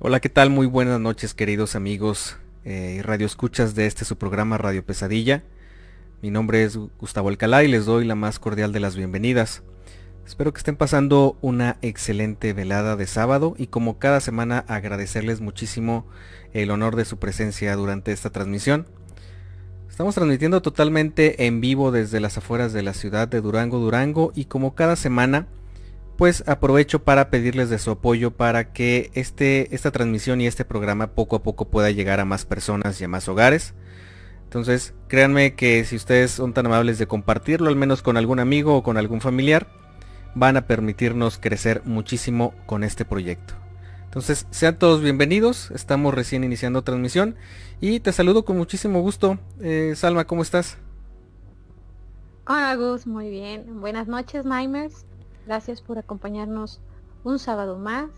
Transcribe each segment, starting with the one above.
Hola, ¿qué tal? Muy buenas noches, queridos amigos eh, y radio escuchas de este su programa Radio Pesadilla. Mi nombre es Gustavo Alcalá y les doy la más cordial de las bienvenidas. Espero que estén pasando una excelente velada de sábado y como cada semana agradecerles muchísimo el honor de su presencia durante esta transmisión. Estamos transmitiendo totalmente en vivo desde las afueras de la ciudad de Durango, Durango y como cada semana pues aprovecho para pedirles de su apoyo para que este, esta transmisión y este programa poco a poco pueda llegar a más personas y a más hogares. Entonces, créanme que si ustedes son tan amables de compartirlo, al menos con algún amigo o con algún familiar, van a permitirnos crecer muchísimo con este proyecto. Entonces, sean todos bienvenidos, estamos recién iniciando transmisión y te saludo con muchísimo gusto. Eh, Salma, ¿cómo estás? Hola Gus, muy bien. Buenas noches, Nightmares. Gracias por acompañarnos un sábado más.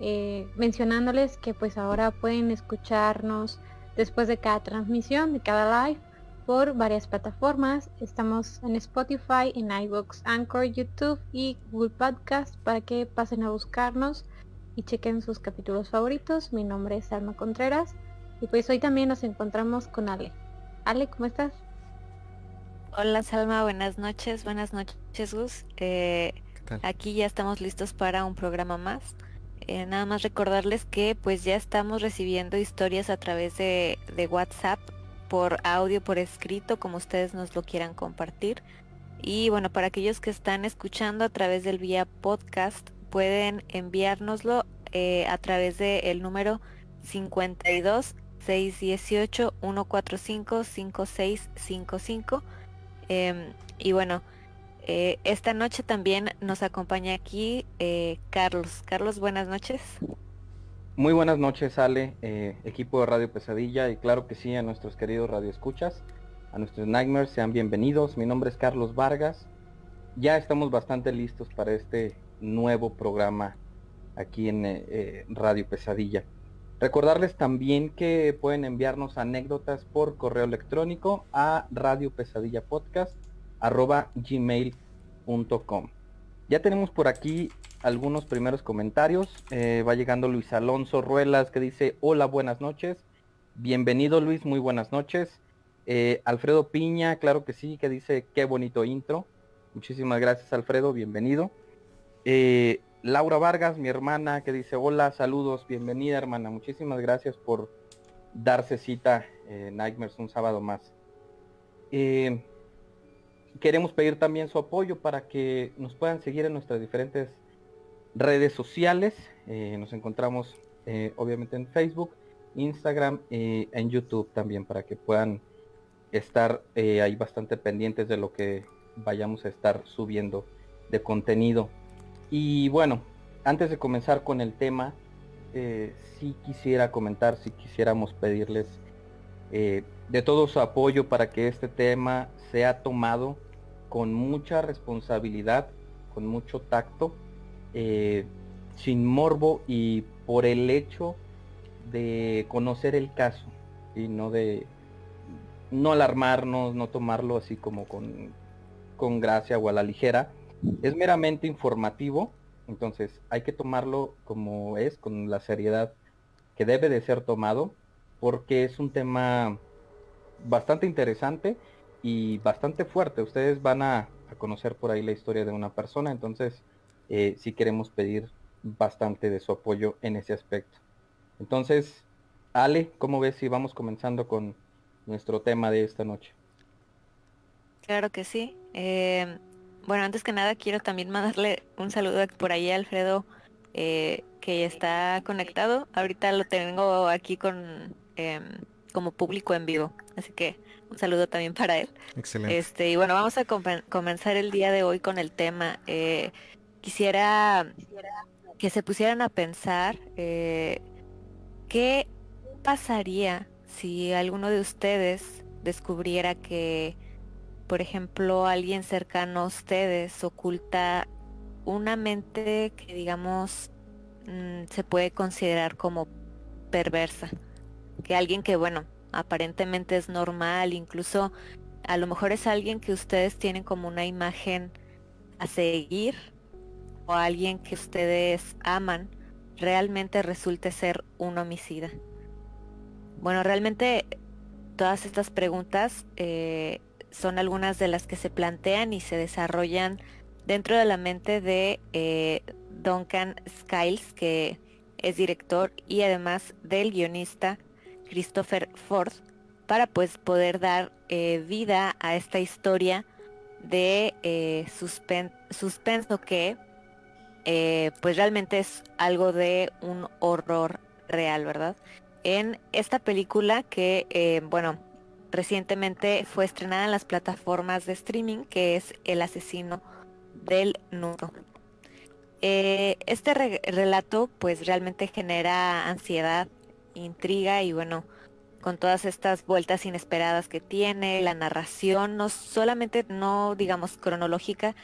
Eh, mencionándoles que pues ahora pueden escucharnos después de cada transmisión, de cada live, por varias plataformas. Estamos en Spotify, en iVoox, Anchor, YouTube y Google Podcast para que pasen a buscarnos y chequen sus capítulos favoritos. Mi nombre es Alma Contreras y pues hoy también nos encontramos con Ale. Ale, ¿cómo estás? Hola Salma, buenas noches, buenas noches Gus. Eh, Aquí ya estamos listos para un programa más. Eh, nada más recordarles que pues ya estamos recibiendo historias a través de, WhatsApp, por audio, por escrito, como ustedes nos lo quieran compartir. Y bueno, para aquellos que están escuchando a través del vía podcast, pueden enviárnoslo eh, a través del número 52 618 145 5655. y bueno, eh, esta noche también nos acompaña aquí eh, Carlos. Carlos, buenas noches. Muy buenas noches, Ale, eh, equipo de Radio Pesadilla y claro que sí a nuestros queridos radioescuchas, a nuestros Nightmares, sean bienvenidos. Mi nombre es Carlos Vargas. Ya estamos bastante listos para este nuevo programa aquí en Radio Pesadilla. Recordarles también que pueden enviarnos anécdotas por correo electrónico a Radio Pesadilla Podcast arroba gmail.com. Ya tenemos por aquí algunos primeros comentarios. Eh, va llegando Luis Alonso Ruelas que dice, hola, buenas noches. Bienvenido Luis, muy buenas noches. Eh, Alfredo Piña, claro que sí, que dice, qué bonito intro. Muchísimas gracias Alfredo, bienvenido. Eh, Laura Vargas, mi hermana, que dice, hola, saludos, bienvenida hermana. Muchísimas gracias por darse cita, Nightmares, un sábado más queremos pedir también su apoyo para que nos puedan seguir en nuestras diferentes redes sociales. Eh, nos encontramos eh, obviamente en Facebook, Instagram y en YouTube también para que puedan estar eh, ahí bastante pendientes de lo que vayamos a estar subiendo de contenido. Y bueno, antes de comenzar con el tema, si quisiera comentar, si quisiéramos pedirles de todo su apoyo para que este tema sea tomado con mucha responsabilidad, con mucho tacto, eh, sin morbo y por el hecho de conocer el caso y no de no alarmarnos, no tomarlo así como con, con gracia o a la ligera. Es meramente informativo, entonces hay que tomarlo como es, con la seriedad que debe de ser tomado, porque es un tema bastante interesante y bastante fuerte. Ustedes van a, conocer por ahí la historia de una persona, entonces eh, sí queremos pedir bastante de su apoyo en ese aspecto. Entonces, Ale, ¿cómo ves si vamos comenzando con nuestro tema de esta noche? Claro que sí. Eh, bueno, antes que nada quiero también mandarle un saludo por ahí a Alfredo, eh, que está conectado. Ahorita lo tengo aquí con em, como público en vivo, así que un saludo también para él. Excelente. Este, y bueno, vamos a comenzar el día de hoy con el tema. Eh, quisiera que se pusieran a pensar eh, qué pasaría si alguno de ustedes descubriera que, por ejemplo, alguien cercano a ustedes oculta una mente que, digamos, mm, se puede considerar como perversa. Que alguien que, bueno, aparentemente es normal, incluso a lo mejor es alguien que ustedes tienen como una imagen a seguir o alguien que ustedes aman, realmente resulte ser un homicida. Bueno, realmente todas estas preguntas eh, son algunas de las que se plantean y se desarrollan dentro de la mente de eh, Duncan Skiles, que es director y además del guionista Christopher Ford, para pues poder dar eh, vida a esta historia de eh, suspenso que pues realmente es algo de un horror real, ¿verdad? En esta película que, bueno, recientemente fue estrenada en las plataformas de streaming, que es El asesino del nudo. Eh, este relato pues realmente genera ansiedad, intriga y bueno, con todas estas vueltas inesperadas que tiene, la narración, no solamente no digamos cronológica,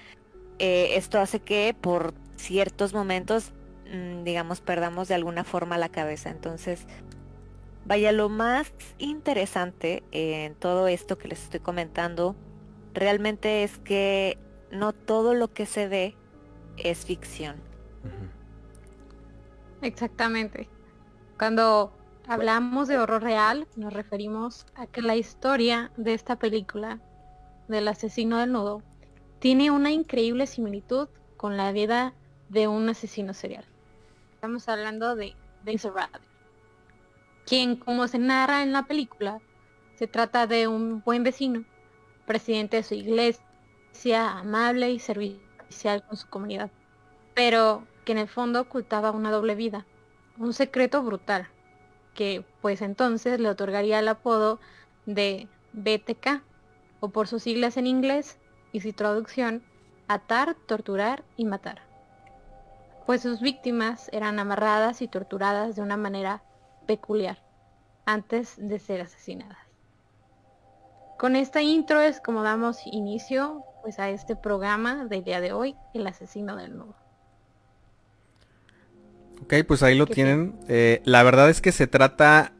eh, esto hace que por ciertos momentos, mm, digamos, perdamos de alguna forma la cabeza. Entonces, vaya, lo más interesante en todo esto que les estoy comentando, realmente es que no todo lo que se ve es ficción. Exactamente. Cuando hablamos de horror real, nos referimos a que la historia de esta película, del asesino del nudo, tiene una increíble similitud con la vida de un asesino serial. Estamos hablando de Denzel quien, como se narra en la película, se trata de un buen vecino, presidente de su iglesia, amable y servicial con su comunidad, pero que en el fondo ocultaba una doble vida, un secreto brutal, que pues entonces le otorgaría el apodo de BTK, o por sus siglas en inglés y su traducción, atar, torturar y matar. Pues sus víctimas eran amarradas y torturadas de una manera peculiar antes de ser asesinadas. Con esta intro es como damos inicio pues a este programa del día de hoy, El asesino del nudo. Ok, pues ahí lo tienen. Eh, la verdad es que se trata,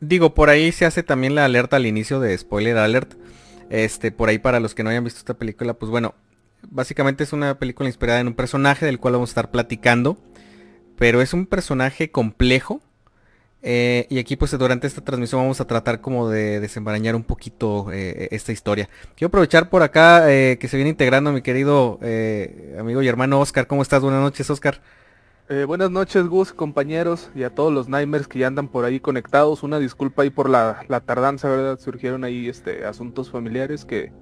digo, por ahí se hace también la alerta al inicio de spoiler alert. Este, por ahí para los que no hayan visto esta película, pues bueno, básicamente es una película inspirada en un personaje del cual vamos a estar platicando. Pero es un personaje complejo eh, y aquí pues durante esta transmisión vamos a tratar como de desembarañar un poquito eh, esta historia. Quiero aprovechar por acá eh, que se viene integrando mi querido amigo y hermano Oscar. ¿Cómo estás? Buenas noches Oscar. Buenas noches Gus, compañeros y a todos los Nightmares que ya andan por ahí conectados. Una disculpa ahí por la, tardanza, ¿verdad? Surgieron ahí este, asuntos familiares que,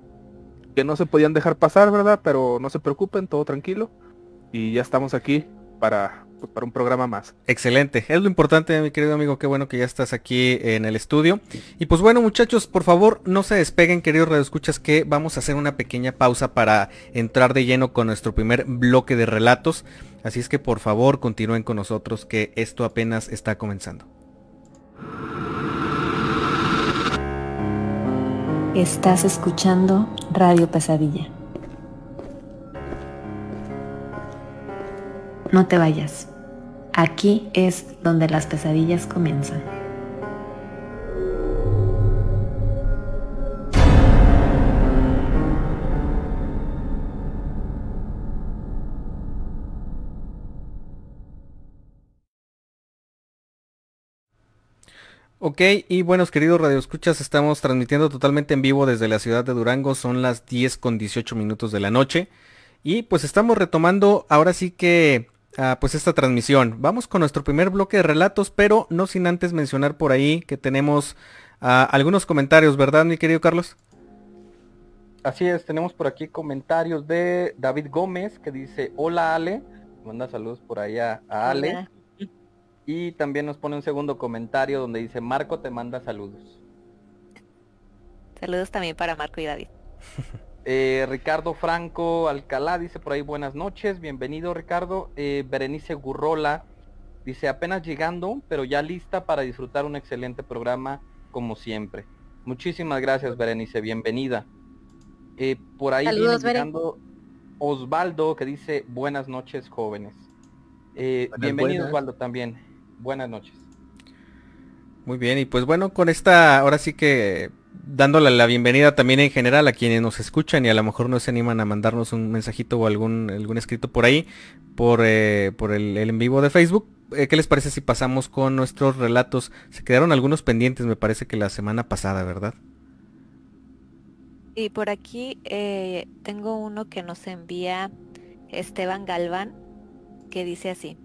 que no se podían dejar pasar, ¿verdad? Pero no se preocupen, todo tranquilo. Y ya estamos aquí para, pues, para un programa más. Excelente, es lo importante mi querido amigo, qué bueno que ya estás aquí en el estudio. Y pues bueno muchachos, por favor no se despeguen queridos radioescuchas que vamos a hacer una pequeña pausa para entrar de lleno con nuestro primer bloque de relatos. Así es que por favor continúen con nosotros que esto apenas está comenzando. Estás escuchando Radio Pesadilla. No te vayas. Aquí es donde las pesadillas comienzan. Ok, y buenos queridos radioescuchas, estamos transmitiendo totalmente en vivo desde la ciudad de Durango, son las 10 con 18 minutos de la noche. Y pues estamos retomando ahora sí que pues esta transmisión. Vamos con nuestro primer bloque de relatos, pero no sin antes mencionar por ahí que tenemos ah, algunos comentarios, ¿verdad, mi querido Carlos? Así es, tenemos por aquí comentarios de David Gómez que dice, hola Ale, manda saludos por ahí a, Ale. Y también nos pone un segundo comentario donde dice, Marco te manda saludos. Saludos también para Marco y David. Eh, Ricardo Franco Alcalá dice por ahí buenas noches, bienvenido Ricardo. Eh, Berenice Gurrola dice apenas llegando, pero ya lista para disfrutar un excelente programa como siempre. Muchísimas gracias Berenice, bienvenida. Eh, por ahí viene llegando Osvaldo que dice buenas noches jóvenes. bienvenido Osvaldo también, buenas noches. Muy bien, y pues bueno, con esta, ahora sí que dándole la bienvenida también en general a quienes nos escuchan y a lo mejor no se animan a mandarnos un mensajito o algún, algún escrito por ahí, por, eh, por el, en vivo de Facebook. eh, ¿qué les parece si pasamos con nuestros relatos? Se quedaron algunos pendientes, me parece que la semana pasada, ¿verdad? Y por aquí eh, tengo uno que nos envía Esteban Galván, que dice así.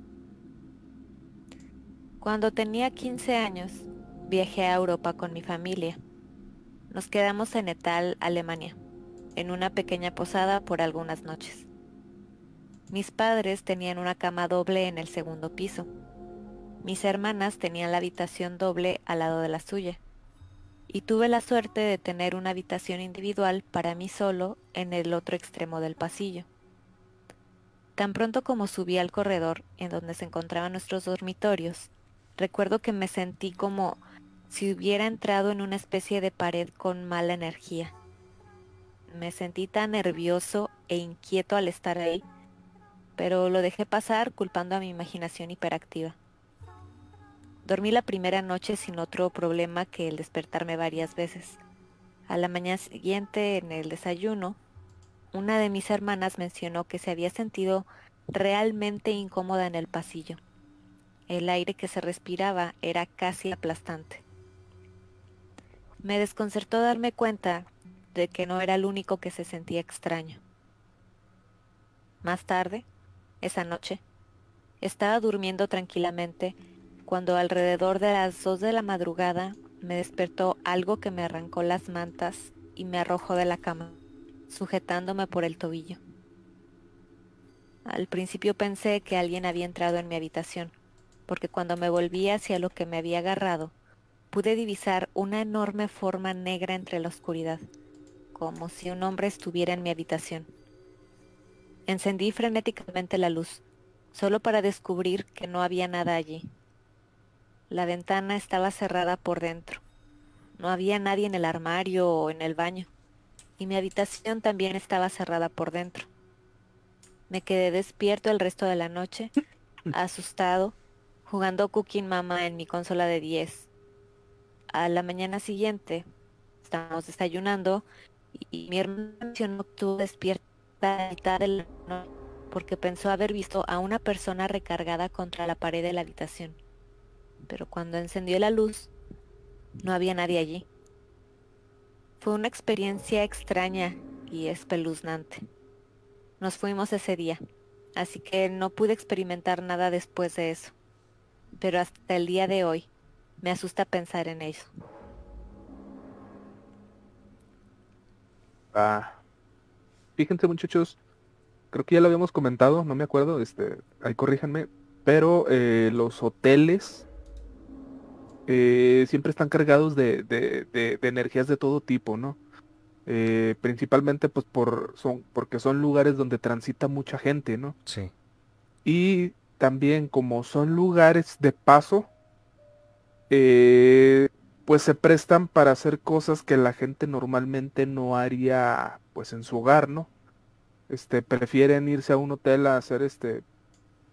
Cuando tenía 15 años, viajé a Europa con mi familia. Nos quedamos en Etal, Alemania, en una pequeña posada por algunas noches. Mis padres tenían una cama doble en el segundo piso. Mis hermanas tenían la habitación doble al lado de la suya y tuve la suerte de tener una habitación individual para mí solo en el otro extremo del pasillo. Tan pronto como subí al corredor en donde se encontraban nuestros dormitorios, recuerdo que me sentí como si hubiera entrado en una especie de pared con mala energía. Me sentí tan nervioso e inquieto al estar ahí, pero lo dejé pasar culpando a mi imaginación hiperactiva. Dormí la primera noche sin otro problema que el despertarme varias veces. A la mañana siguiente, en el desayuno, una de mis hermanas mencionó que se había sentido realmente incómoda en el pasillo. El aire que se respiraba era casi aplastante. Me desconcertó darme cuenta de que no era el único que se sentía extraño. Más tarde, esa noche, estaba durmiendo tranquilamente cuando alrededor de las dos de la madrugada me despertó algo que me arrancó las mantas y me arrojó de la cama, sujetándome por el tobillo. Al principio pensé que alguien había entrado en mi habitación, porque cuando me volví hacia lo que me había agarrado, pude divisar una enorme forma negra entre la oscuridad, como si un hombre estuviera en mi habitación. Encendí frenéticamente la luz, solo para descubrir que no había nada allí. La ventana estaba cerrada por dentro. No había nadie en el armario o en el baño. Y mi habitación también estaba cerrada por dentro. Me quedé despierto el resto de la noche, asustado, jugando Cooking Mama en mi consola de 10. A la mañana siguiente, estábamos desayunando y mi hermano mencionó que estuvo despierta a mitad de la noche porque pensó haber visto a una persona recargada contra la pared de la habitación pero cuando encendió la luz, no había nadie allí. Fue una experiencia extraña y espeluznante. Nos fuimos ese día, así que no pude experimentar nada después de eso. Pero hasta el día de hoy me asusta pensar en eso. Ah, fíjense muchachos, creo que ya lo habíamos comentado, no me acuerdo, este, ahí corríjanme, pero eh, los hoteles eh, siempre están cargados de, energías de todo tipo, ¿no? Eh, principalmente pues por son porque son lugares donde transita mucha gente, ¿no? Sí. Y también como son lugares de paso, eh, pues se prestan para hacer cosas que la gente normalmente no haría pues en su hogar, ¿no? Este, prefieren irse a un hotel a hacer este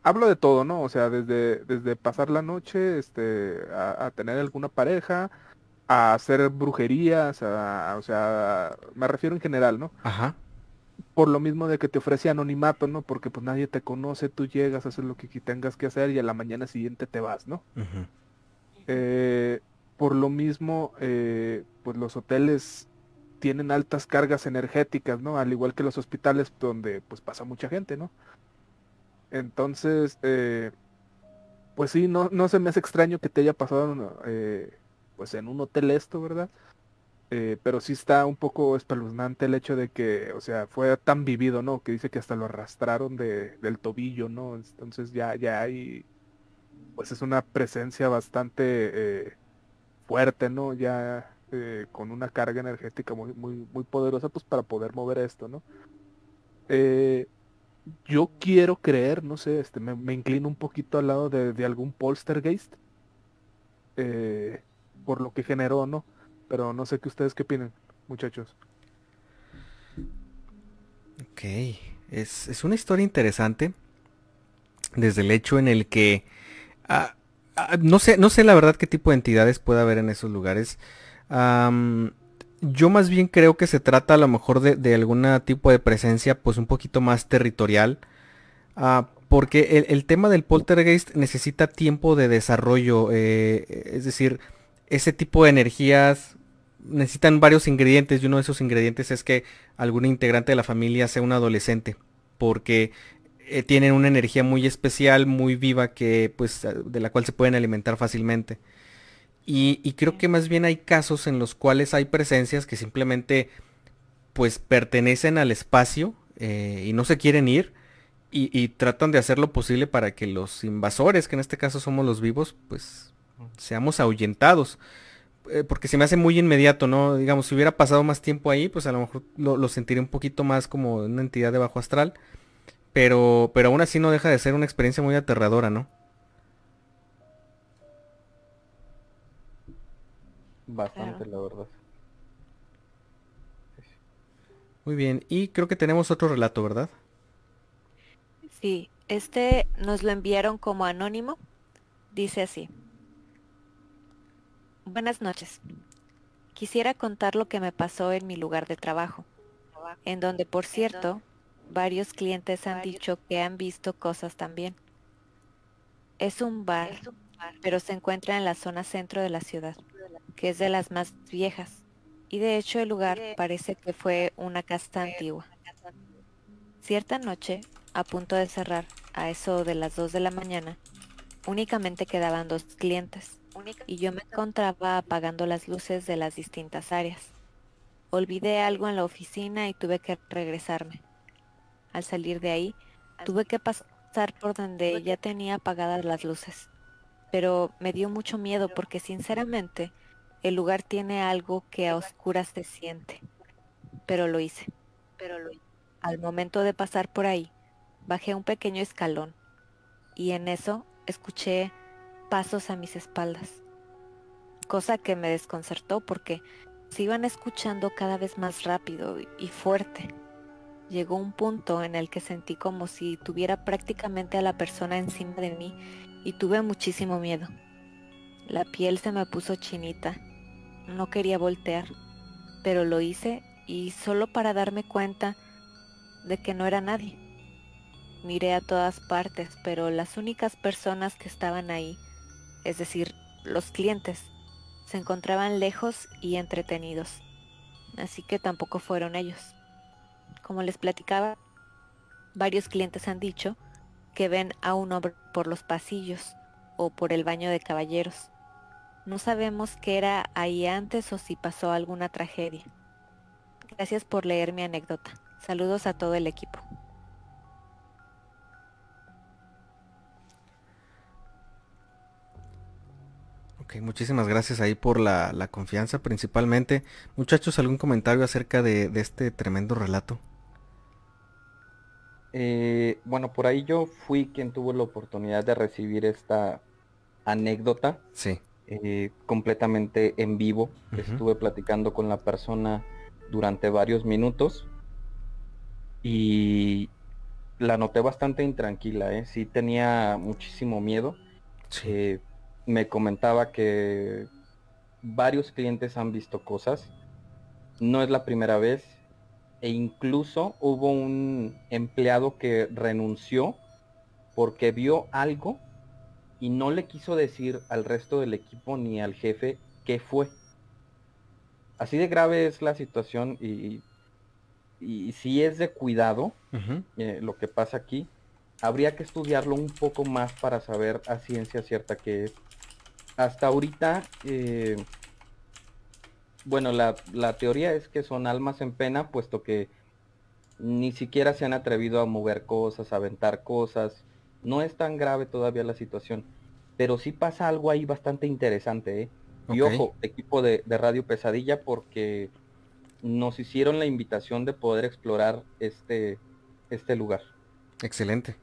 hablo de todo, ¿no? O sea, desde, desde pasar la noche, este, a, tener alguna pareja, a hacer brujerías, o sea, me refiero en general, ¿no? Ajá. Por lo mismo de que te ofrece anonimato, ¿no? Porque pues nadie te conoce, tú llegas, haces lo que tengas que hacer y a la mañana siguiente te vas, ¿no? Eh, por lo mismo, eh, pues los hoteles tienen altas cargas energéticas, ¿no? Al igual que los hospitales donde pues pasa mucha gente, ¿no? Entonces, eh, pues sí, no, no se me hace extraño que te haya pasado eh, pues en un hotel esto, ¿verdad? Eh, pero sí está un poco espeluznante el hecho de que, o sea, fue tan vivido, ¿no? Que dice que hasta lo arrastraron de, del tobillo, ¿no? Entonces ya, ya hay, pues es una presencia bastante fuerte, ¿no? Ya con una carga energética muy, muy, poderosa, pues para poder mover esto, ¿no? yo quiero creer, no sé, este, me, inclino un poquito al lado de, algún polstergeist, eh, por lo que generó, ¿no? Pero no sé qué ustedes qué opinan, muchachos. Ok, es, es una historia interesante, desde el hecho en el que, ah, ah, no sé, no sé la verdad qué tipo de entidades puede haber en esos lugares. Yo más bien creo que se trata a lo mejor de, algún tipo de presencia pues un poquito más territorial. Ah, porque el, tema del poltergeist necesita tiempo de desarrollo, eh, es decir, ese tipo de energías necesitan varios ingredientes y uno de esos ingredientes es que algún integrante de la familia sea un adolescente, porque eh, tienen una energía muy especial, muy viva, que pues de la cual se pueden alimentar fácilmente. Y, creo que más bien hay casos en los cuales hay presencias que simplemente pues pertenecen al espacio eh, y no se quieren ir y, tratan de hacer lo posible para que los invasores, que en este caso somos los vivos, pues seamos ahuyentados. Eh, porque se me hace muy inmediato, ¿no? Digamos, si hubiera pasado más tiempo ahí, pues a lo mejor lo, lo sentiría un poquito más como una entidad de bajo astral. Pero, pero aún así no deja de ser una experiencia muy aterradora, ¿no? Bastante, la verdad. Muy bien, y creo que tenemos otro relato, ¿verdad? Sí, este nos lo enviaron como anónimo. Dice así. Buenas noches. Quisiera contar lo que me pasó en mi lugar de trabajo, en donde, por cierto, varios clientes han dicho que han visto cosas también. Es un bar, pero se encuentra en la zona centro de la ciudad, que es de las más viejas y de hecho el lugar parece que fue una casa antigua. Cierta noche, a punto de cerrar, a eso de las 2 de la mañana, únicamente quedaban dos clientes y yo me encontraba apagando las luces de las distintas áreas. Olvidé algo en la oficina y tuve que regresarme. Al salir de ahí, tuve que pasar por donde ya tenía apagadas las luces. Pero me dio mucho miedo porque sinceramente el lugar tiene algo que a oscuras se siente. Pero lo hice. Pero lo hice. Al momento de pasar por ahí, bajé un pequeño escalón y en eso escuché pasos a mis espaldas. Cosa que me desconcertó porque se iban escuchando cada vez más rápido y fuerte. Llegó un punto en el que sentí como si tuviera prácticamente a la persona encima de mí y tuve muchísimo miedo. La piel se me puso chinita no quería voltear, pero lo hice y solo para darme cuenta de que no era nadie. Miré a todas partes, pero las únicas personas que estaban ahí, es decir, los clientes, se encontraban lejos y entretenidos. Así que tampoco fueron ellos. Como les platicaba, varios clientes han dicho que ven a un hombre por los pasillos o por el baño de caballeros no sabemos qué era ahí antes o si pasó alguna tragedia. Gracias por leer mi anécdota. Saludos a todo el equipo. Ok, muchísimas gracias ahí por la, confianza principalmente. Muchachos, ¿algún comentario acerca de, este tremendo relato? Eh, bueno, por ahí yo fui quien tuvo la oportunidad de recibir esta anécdota. Sí. Eh, completamente en vivo. Estuve platicando con la persona durante varios minutos y la noté bastante intranquila, ¿eh? sí tenía muchísimo miedo. Eh, me comentaba que varios clientes han visto cosas, no es la primera vez, e incluso hubo un empleado que renunció porque vio algo y no le quiso decir al resto del equipo ni al jefe qué fue. Así de grave es la situación y, y si es de cuidado eh, lo que pasa aquí, habría que estudiarlo un poco más para saber a ciencia cierta qué es. Hasta ahorita, eh, bueno, la, la teoría es que son almas en pena, puesto que ni siquiera se han atrevido a mover cosas, a aventar cosas, no es tan grave todavía la situación, pero sí pasa algo ahí bastante interesante. ¿eh? Y ojo, equipo de, Radio Pesadilla, porque nos hicieron la invitación de poder explorar este, este lugar. Excelente.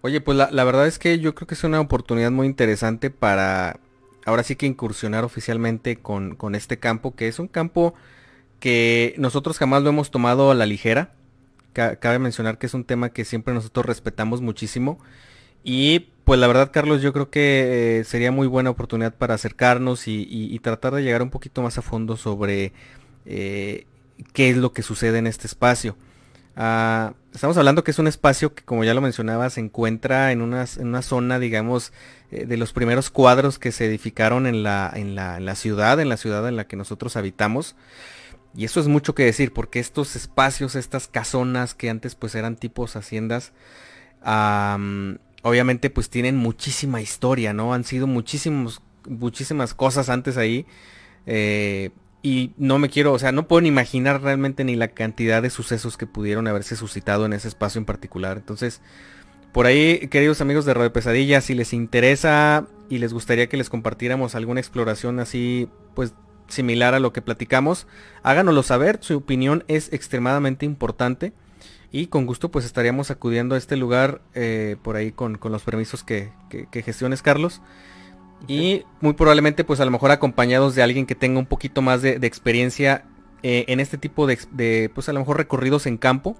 Oye, pues la, verdad es que yo creo que es una oportunidad muy interesante para ahora sí que incursionar oficialmente con, con este campo, que es un campo que nosotros jamás lo hemos tomado a la ligera cabe mencionar que es un tema que siempre nosotros respetamos muchísimo. Y pues la verdad, Carlos, yo creo que eh, sería muy buena oportunidad para acercarnos y, tratar de llegar un poquito más a fondo sobre eh, qué es lo que sucede en este espacio. Ah, estamos hablando que es un espacio que, como ya lo mencionaba, se encuentra en una, en una zona, digamos, eh, de los primeros cuadros que se edificaron en la, en, la, en la ciudad, en la ciudad en la que nosotros habitamos. Y eso es mucho que decir, porque estos espacios, estas casonas que antes pues eran tipos haciendas, obviamente pues tienen muchísima historia, ¿no? Han sido muchísimos, muchísimas cosas antes ahí. Eh, y no me quiero, o sea, no puedo ni imaginar realmente ni la cantidad de sucesos que pudieron haberse suscitado en ese espacio en particular. Entonces, por ahí, queridos amigos de Radio Pesadilla, si les interesa y les gustaría que les compartiéramos alguna exploración así, pues similar a lo que platicamos, háganoslo saber, su opinión es extremadamente importante y con gusto pues estaríamos acudiendo a este lugar eh, por ahí con, los permisos que, que gestiones Carlos y muy probablemente pues a lo mejor acompañados de alguien que tenga un poquito más de, experiencia eh, en este tipo de, pues a lo mejor recorridos en campo.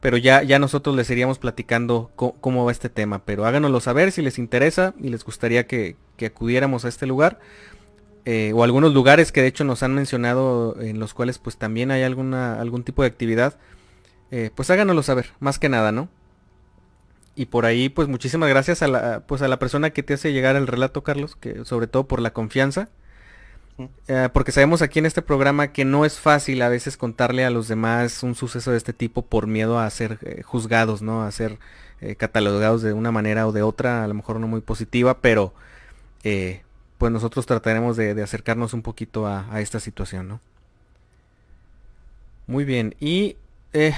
Pero ya, ya nosotros les iríamos platicando cómo, va este tema. Pero háganoslo saber si les interesa y les gustaría que, acudiéramos a este lugar. Eh, o algunos lugares que de hecho nos han mencionado en los cuales pues también hay alguna, algún tipo de actividad. Eh, pues háganoslo saber, más que nada, ¿no? Y por ahí, pues muchísimas gracias a la, pues a la persona que te hace llegar el relato, Carlos, que sobre todo por la confianza. Eh, porque sabemos aquí en este programa que no es fácil a veces contarle a los demás un suceso de este tipo por miedo a ser eh, juzgados, ¿no? A ser eh, catalogados de una manera o de otra, a lo mejor no muy positiva, pero pues nosotros trataremos de, acercarnos un poquito a, a, esta situación, ¿no? Muy bien, y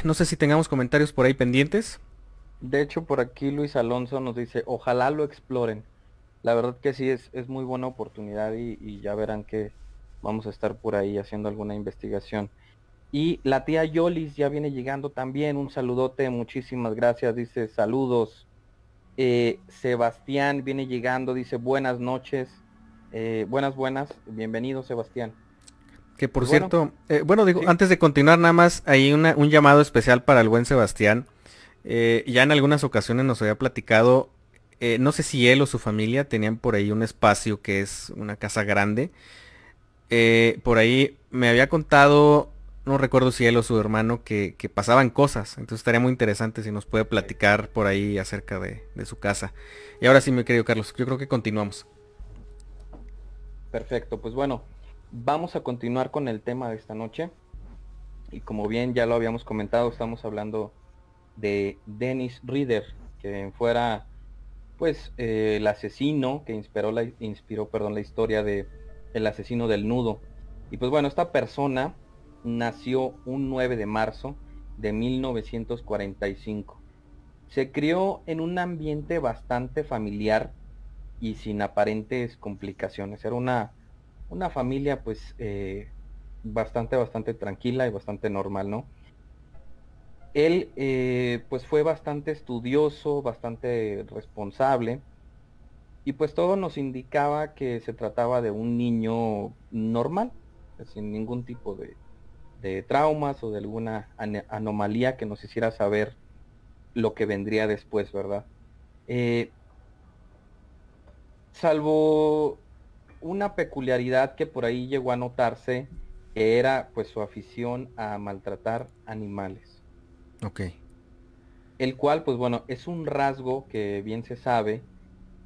no sé si tengamos comentarios por ahí pendientes. De hecho, por aquí Luis Alonso nos dice, ojalá lo exploren. La verdad que sí, es, es muy buena oportunidad y, ya verán que vamos a estar por ahí haciendo alguna investigación. Y la tía Yolis ya viene llegando también. Un saludote, muchísimas gracias. Dice saludos. Eh, Sebastián viene llegando, dice buenas noches. Eh, buenas, buenas. Bienvenido, Sebastián. Que por pues cierto, bueno, eh, digo, antes de continuar nada más, hay una, un llamado especial para el buen Sebastián. Eh, ya en algunas ocasiones nos había platicado, eh, no sé si él o su familia tenían por ahí un espacio que es una casa grande. Eh, por ahí me había contado, no recuerdo si él o su hermano, que, pasaban cosas. Entonces estaría muy interesante si nos puede platicar por ahí acerca de, de su casa. Y ahora sí, mi querido Carlos, yo creo que continuamos. Perfecto, pues bueno, vamos a continuar con el tema de esta noche. Y como bien ya lo habíamos comentado, estamos hablando de Dennis Reader, que fuera pues eh, el asesino que inspiró la, inspiró, perdón, la historia de el asesino del nudo. Y pues bueno, esta persona nació un 9 de marzo de 1945. Se crió en un ambiente bastante familiar y sin aparentes complicaciones. Era una, una familia pues eh, bastante, bastante tranquila y bastante normal, ¿no? Él eh, pues fue bastante estudioso, bastante responsable y pues todo nos indicaba que se trataba de un niño normal, sin ningún tipo de, traumas o de alguna anomalía que nos hiciera saber lo que vendría después, ¿verdad? Eh, salvo una peculiaridad que por ahí llegó a notarse, que era pues su afición a maltratar animales. Ok. El cual, pues bueno, es un rasgo que bien se sabe,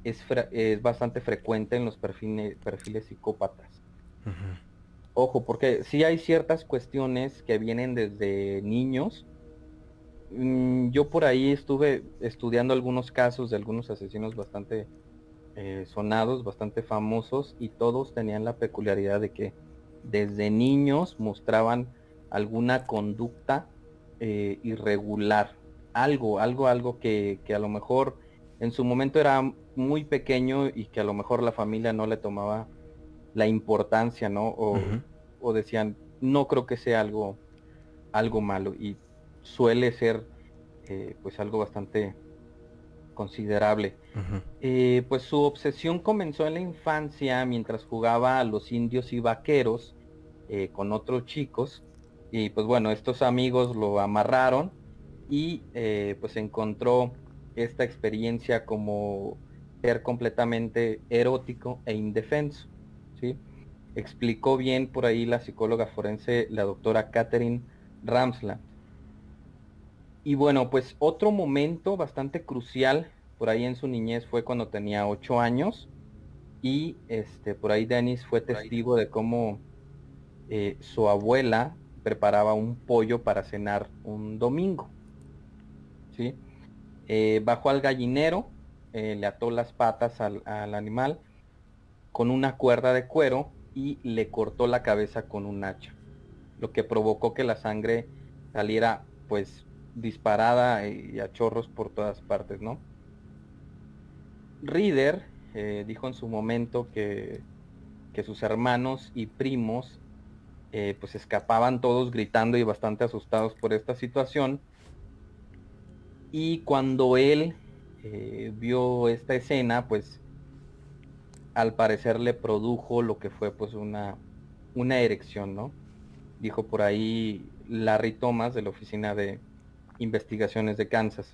es, es bastante frecuente en los perfiles, perfiles psicópatas. Ojo, porque sí hay ciertas cuestiones que vienen desde niños. Mm, yo por ahí estuve estudiando algunos casos de algunos asesinos bastante eh, sonados, bastante famosos, y todos tenían la peculiaridad de que desde niños mostraban alguna conducta eh, irregular, algo, algo, algo que, a lo mejor en su momento era muy pequeño y que a lo mejor la familia no le tomaba la importancia, ¿no? O, decían, no creo que sea algo, algo malo y suele ser eh, pues algo bastante considerable. Eh, pues su obsesión comenzó en la infancia mientras jugaba a los indios y vaqueros con otros chicos y pues bueno, estos amigos lo amarraron y eh, pues encontró esta experiencia como ser completamente erótico e indefenso. ¿sí? Explicó bien por ahí la psicóloga forense, la doctora Catherine Ramsland. y bueno, pues otro momento bastante crucial por ahí en su niñez fue cuando tenía ocho años y este por ahí Dennis fue testigo de cómo eh, su abuela preparaba un pollo para cenar un domingo. ¿sí? Eh, bajó al gallinero, eh, le ató las patas al, al, animal con una cuerda de cuero y le cortó la cabeza con un hacha, lo que provocó que la sangre saliera pues disparada y a chorros por todas partes, ¿no? Reader eh, dijo en su momento que, que, sus hermanos y primos eh, pues escapaban todos gritando y bastante asustados por esta situación. Y cuando él eh, vio esta escena, pues al parecer le produjo lo que fue pues una, una erección, ¿no? Dijo por ahí Larry Thomas de la oficina de, investigaciones de Kansas.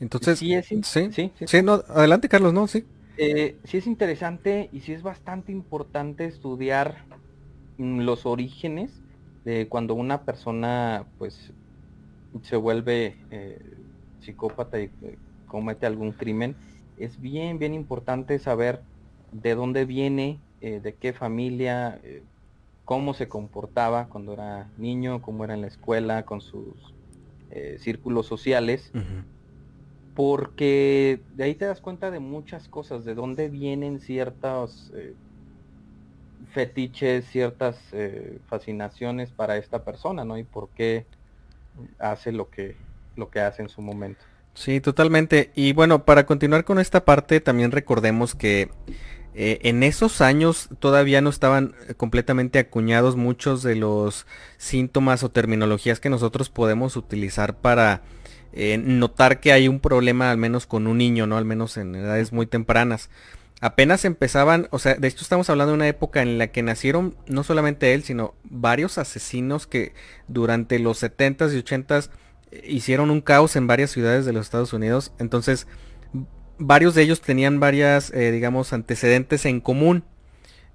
Entonces, sí, es, sí, sí, no, adelante Carlos, no, sí. Eh, sí es interesante y sí es bastante importante estudiar los orígenes de cuando una persona pues se vuelve eh, psicópata y eh, comete algún crimen. Es bien, bien importante saber de dónde viene, de qué familia, cómo se comportaba cuando era niño, cómo era en la escuela, con sus eh, círculos sociales, porque de ahí te das cuenta de muchas cosas, de dónde vienen ciertos eh, fetiches, ciertas eh, fascinaciones para esta persona, ¿no? Y por qué hace lo que, lo que hace en su momento. Sí, totalmente. Y bueno, para continuar con esta parte, también recordemos que eh, en esos años todavía no estaban eh, completamente acuñados muchos de los síntomas o terminologías que nosotros podemos utilizar para eh, notar que hay un problema al menos con un niño, ¿no? Al menos en edades muy tempranas. Apenas empezaban, o sea, de hecho estamos hablando de una época en la que nacieron no solamente él, sino varios asesinos que durante los 70s y 80s hicieron un caos en varias ciudades de los Estados Unidos. Entonces, varios de ellos tenían varias, eh, digamos, antecedentes en común.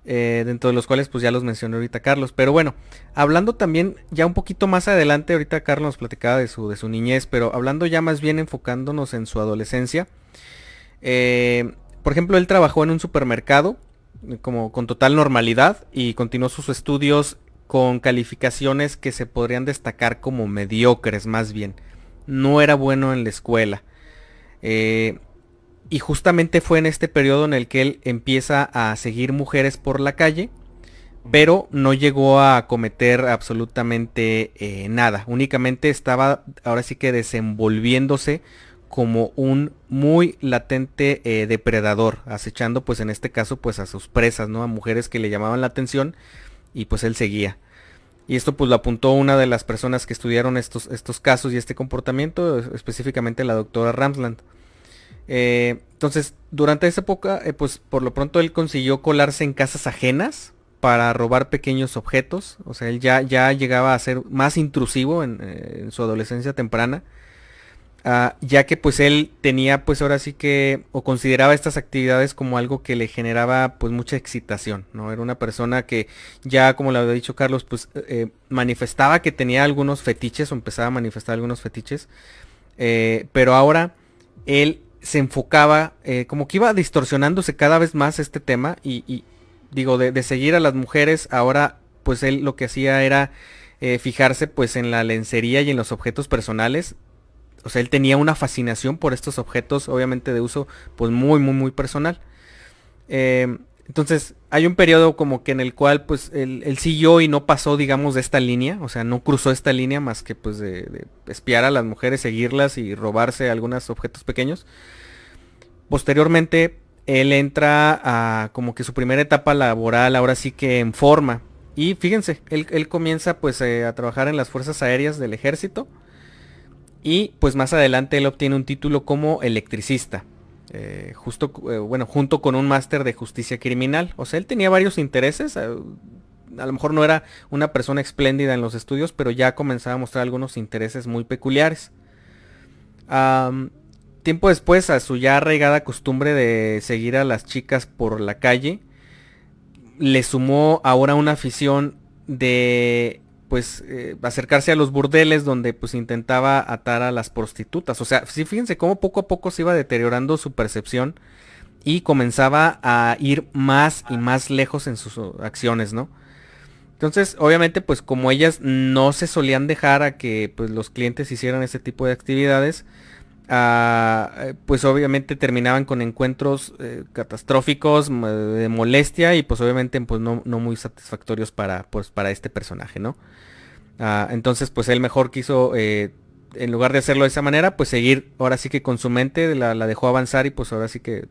Eh, dentro de los cuales pues ya los mencioné ahorita Carlos. Pero bueno, hablando también ya un poquito más adelante, ahorita Carlos platicaba de su, de su niñez, pero hablando ya más bien enfocándonos en su adolescencia. Eh, por ejemplo, él trabajó en un supermercado como con total normalidad y continuó sus estudios con calificaciones que se podrían destacar como mediocres más bien. No era bueno en la escuela. Eh, y justamente fue en este periodo en el que él empieza a seguir mujeres por la calle, pero no llegó a cometer absolutamente eh, nada. Únicamente estaba ahora sí que desenvolviéndose como un muy latente eh, depredador, acechando pues en este caso pues a sus presas, ¿no? A mujeres que le llamaban la atención y pues él seguía. Y esto pues lo apuntó una de las personas que estudiaron estos, estos casos y este comportamiento, específicamente la doctora Ramsland. Eh, entonces, durante esa época, eh, pues por lo pronto él consiguió colarse en casas ajenas para robar pequeños objetos. O sea, él ya, ya llegaba a ser más intrusivo en, su adolescencia temprana. Ah, ya que pues él tenía pues ahora sí que o consideraba estas actividades como algo que le generaba pues mucha excitación, ¿no? Era una persona que ya como le había dicho Carlos pues manifestaba que tenía algunos fetiches o empezaba a manifestar algunos fetiches, pero ahora él se enfocaba, eh, como que iba distorsionándose cada vez más este tema y, digo, de, seguir a las mujeres, ahora pues él lo que hacía era eh, fijarse pues en la lencería y en los objetos personales. O sea, él tenía una fascinación por estos objetos, obviamente de uso pues muy, muy, muy personal. Eh, entonces, hay un periodo como que en el cual pues él, siguió y no pasó, digamos, de esta línea, o sea, no cruzó esta línea más que pues de, espiar a las mujeres, seguirlas y robarse algunos objetos pequeños. Posteriormente, él entra a como que su primera etapa laboral, ahora sí que en forma. Y fíjense, él, comienza pues eh, a trabajar en las fuerzas aéreas del ejército. Y pues más adelante él obtiene un título como electricista. Eh, justo, eh, bueno, junto con un máster de justicia criminal. O sea, él tenía varios intereses. Eh, a lo mejor no era una persona espléndida en los estudios, pero ya comenzaba a mostrar algunos intereses muy peculiares. tiempo después, a su ya arraigada costumbre de seguir a las chicas por la calle, le sumó ahora una afición de pues eh, acercarse a los burdeles donde pues intentaba atar a las prostitutas. O sea, sí, fíjense cómo poco a poco se iba deteriorando su percepción y comenzaba a ir más y más lejos en sus acciones, ¿no? Entonces, obviamente, pues como ellas no se solían dejar a que pues, los clientes hicieran ese tipo de actividades, ah, eh, pues obviamente terminaban con encuentros eh, catastróficos, de molestia y pues obviamente pues no, muy satisfactorios para, pues, para este personaje, ¿no? Ah, entonces, pues él mejor quiso, eh, en lugar de hacerlo de esa manera, pues seguir ahora sí que con su mente, la, la dejó avanzar y pues ahora sí que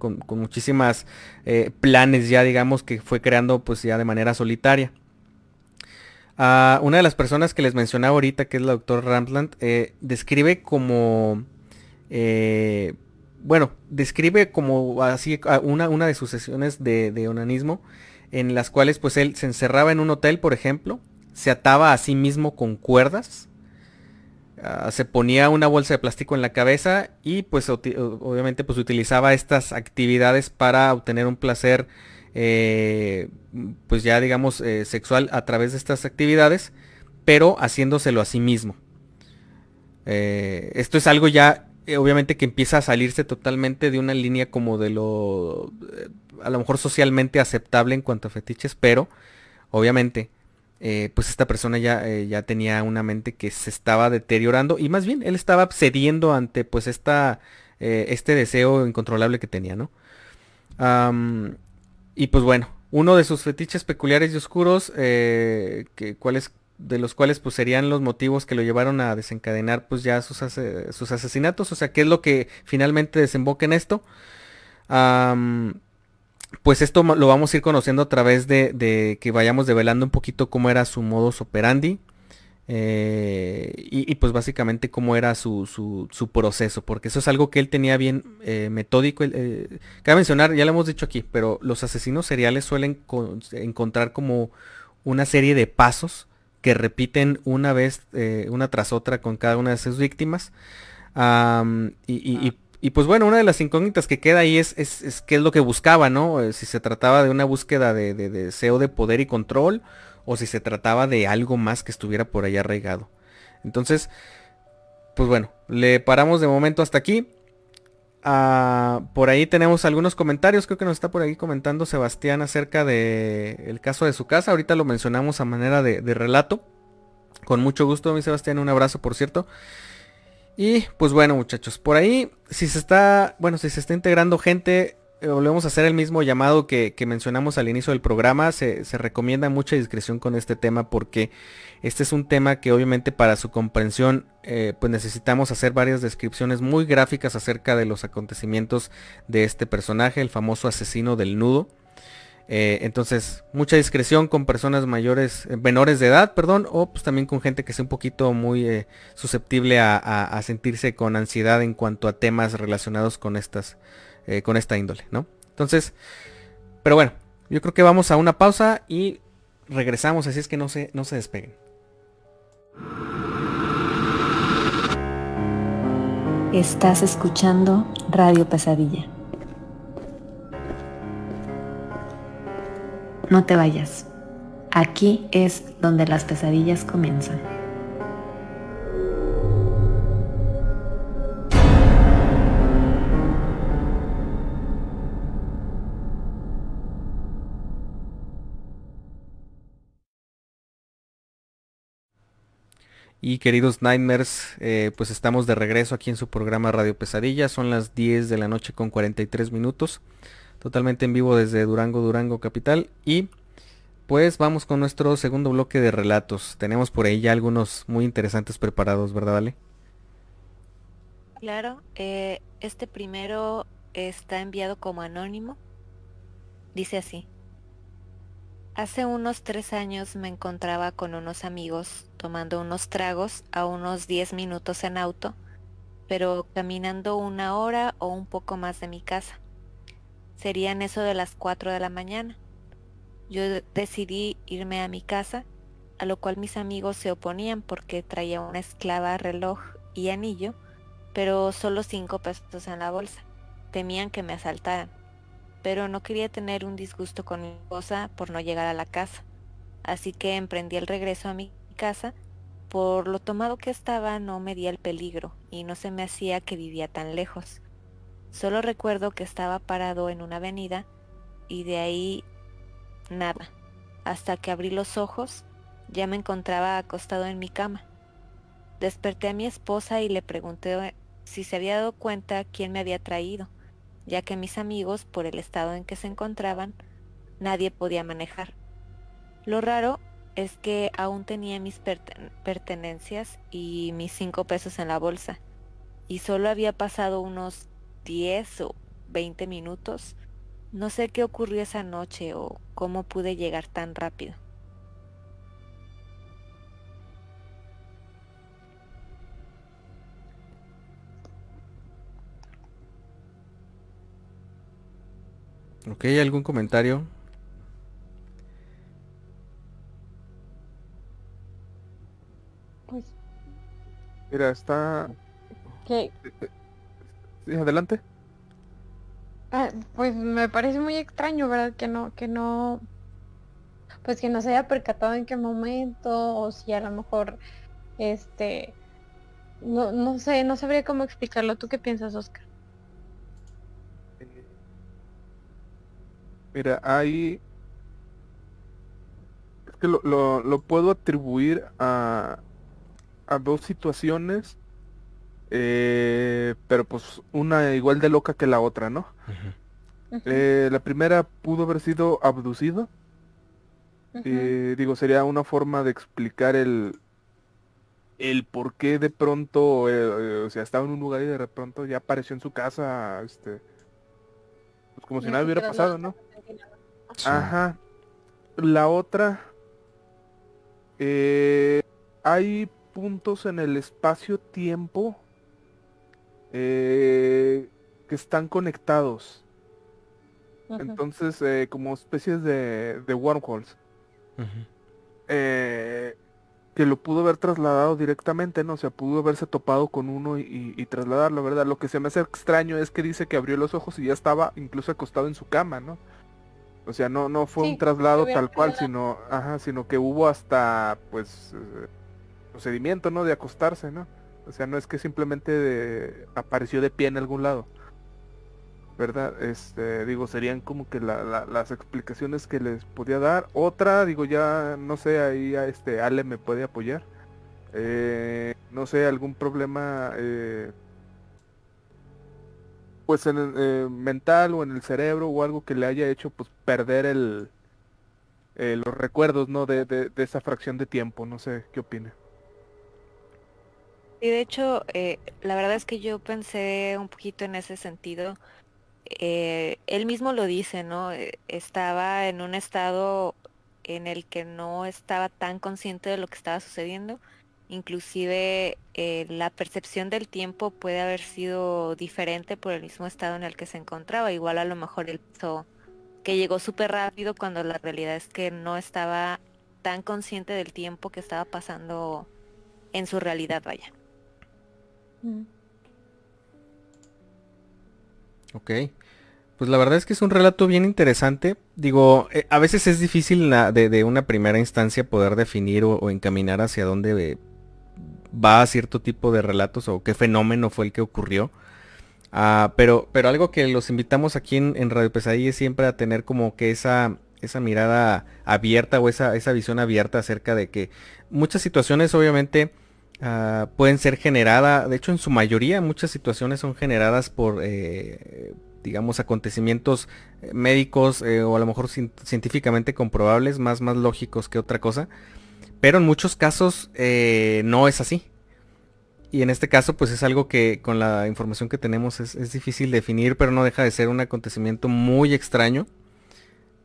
con, muchísimas eh, planes ya, digamos, que fue creando pues ya de manera solitaria. Una de las personas que les mencionaba ahorita, que es la doctora Rampland, eh, describe como, eh, bueno, describe como así una, una de sus sesiones de, de onanismo, en las cuales pues él se encerraba en un hotel, por ejemplo, se ataba a sí mismo con cuerdas, Ah, se ponía una bolsa de plástico en la cabeza y pues obviamente pues utilizaba estas actividades para obtener un placer eh, pues ya digamos eh, sexual a través de estas actividades pero haciéndoselo a sí mismo eh, esto es algo ya obviamente que empieza a salirse totalmente de una línea como de lo a lo mejor socialmente aceptable en cuanto a fetiches pero obviamente pues esta persona ya, ya tenía una mente que se estaba deteriorando y más bien él estaba cediendo ante pues esta, este deseo incontrolable que tenía, ¿no? Y pues bueno, uno de sus fetiches peculiares y oscuros, que, cuáles, de los cuales pues serían los motivos que lo llevaron a desencadenar pues ya sus, sus asesinatos, o sea, ¿qué es lo que finalmente desemboca en esto? pues esto lo vamos a ir conociendo a través de, que vayamos develando un poquito cómo era su modus operandi. Eh, y, pues básicamente cómo era su, su, proceso, porque eso es algo que él tenía bien eh, metódico. Eh, cabe mencionar, ya lo hemos dicho aquí, pero los asesinos seriales suelen encontrar como una serie de pasos que repiten una vez, una tras otra con cada una de sus víctimas. y, y pues bueno, una de las incógnitas que queda ahí es, es, qué es lo que buscaba, ¿no? Si se trataba de una búsqueda de, deseo de poder y control o si se trataba de algo más que estuviera por allá arraigado. Entonces, pues bueno, le paramos de momento hasta aquí. Ah, por ahí tenemos algunos comentarios, creo que nos está por ahí comentando Sebastián acerca del el caso de su casa. Ahorita lo mencionamos a manera de, de relato. Con mucho gusto, mi Sebastián, un abrazo, por cierto. Y pues bueno muchachos, por ahí si se está, bueno, si se está integrando gente, volvemos a hacer el mismo llamado que, mencionamos al inicio del programa. Se, recomienda mucha discreción con este tema porque este es un tema que obviamente para su comprensión eh, pues necesitamos hacer varias descripciones muy gráficas acerca de los acontecimientos de este personaje, el famoso asesino del nudo. Eh, entonces, mucha discreción con personas mayores, eh, menores de edad, perdón, o pues también con gente que sea un poquito muy eh, susceptible a, sentirse con ansiedad en cuanto a temas relacionados con estas, con esta índole, ¿no? Entonces, pero bueno, yo creo que vamos a una pausa y regresamos, así es que no se, no se despeguen. Estás escuchando Radio Pesadilla. No te vayas. Aquí es donde las pesadillas comienzan. Y queridos Nightmares, eh, pues estamos de regreso aquí en su programa Radio Pesadilla. Son las 10 de la noche con 43 minutos totalmente en vivo desde Durango, Durango Capital. Y pues vamos con nuestro segundo bloque de relatos. Tenemos por ahí ya algunos muy interesantes preparados, ¿verdad, Ale? Claro, eh, este primero está enviado como anónimo. Dice así. Hace unos tres años me encontraba con unos amigos tomando unos tragos a unos 10 minutos en auto, pero caminando una hora o un poco más de mi casa. Serían eso de las 4 de la mañana. Yo decidí irme a mi casa, a lo cual mis amigos se oponían porque traía una esclava, reloj y anillo, pero solo cinco pesos en la bolsa. Temían que me asaltaran, pero no quería tener un disgusto con mi esposa por no llegar a la casa. así que emprendí el regreso a mi casa. Por lo tomado que estaba no medía el peligro y no se me hacía que vivía tan lejos. Solo recuerdo que estaba parado en una avenida y de ahí nada. Hasta que abrí los ojos ya me encontraba acostado en mi cama. Desperté a mi esposa y le pregunté si se había dado cuenta quién me había traído, ya que mis amigos, por el estado en que se encontraban, nadie podía manejar. Lo raro es que aún tenía mis pertenencias y mis cinco pesos en la bolsa, y solo había pasado unos 10 o 20 minutos. No sé qué ocurrió esa noche o cómo pude llegar tan rápido. Ok, ¿algún comentario? Pues. Mira, está. ¿Qué? Sí, adelante. Ah, pues me parece muy extraño, ¿verdad? Que no, que no. Pues que no se haya percatado en qué momento, o si a lo mejor. Este. No, no sé, no sabría cómo explicarlo. ¿Tú qué piensas, Oscar? Mira, hay... Es que lo, lo, lo puedo atribuir a, a dos situaciones, eh, pero pues una igual de loca que la otra, ¿no? Eh, la primera pudo haber sido abducido. Eh, digo, sería una forma de explicar el, el por qué de pronto, o sea, estaba en un lugar y de pronto ya apareció en su casa, este, pues como si nada hubiera pasado, ¿no? Ajá. La otra, eh, hay puntos en el espacio-tiempo eh, que están conectados. Entonces, eh, como especies de, de wormholes. que lo pudo haber trasladado directamente, ¿no? O sea, pudo haberse topado con uno y, y, trasladarlo, ¿verdad? Lo que se me hace extraño es que dice que abrió los ojos y ya estaba incluso acostado en su cama, ¿no? O sea, no, no fue un traslado tal cual, sino, ajá, sino que hubo hasta, pues, eh, procedimiento, ¿no? De acostarse, ¿no? O sea, no es que simplemente apareció de pie en algún lado. ¿Verdad? Este, digo, serían como que las explicaciones que les podía dar. Otra, digo, ya, no sé, ahí este Ale me puede apoyar. Eh, no sé, algún problema eh, pues en el eh, mental o en el cerebro o algo que le haya hecho pues perder el eh, los recuerdos no de, esa fracción de tiempo no sé qué opina y de hecho eh, la verdad es que yo pensé un poquito en ese sentido. Él mismo lo dice no estaba en un estado en el que no estaba tan consciente de lo que estaba sucediendo Inclusive eh, la percepción del tiempo puede haber sido diferente por el mismo estado en el que se encontraba. Igual a lo mejor él pensó que llegó súper rápido cuando la realidad es que no estaba tan consciente del tiempo que estaba pasando en su realidad, vaya. Mm. Ok. Pues la verdad es que es un relato bien interesante. Digo, eh, a veces es difícil de, una primera instancia poder definir o, encaminar hacia dónde va a cierto tipo de relatos o qué fenómeno fue el que ocurrió. Ah, pero, pero algo que los invitamos aquí en, Radio Pesadilla es siempre a tener como que esa, esa mirada abierta o esa, esa visión abierta acerca de que muchas situaciones obviamente ah, pueden ser generadas, de hecho en su mayoría muchas situaciones son generadas por, eh, digamos, acontecimientos eh, médicos eh, o a lo mejor científicamente comprobables, más, más lógicos que otra cosa. Pero en muchos casos eh, no es así. Y en este caso pues es algo que con la información que tenemos es, difícil definir, pero no deja de ser un acontecimiento muy extraño.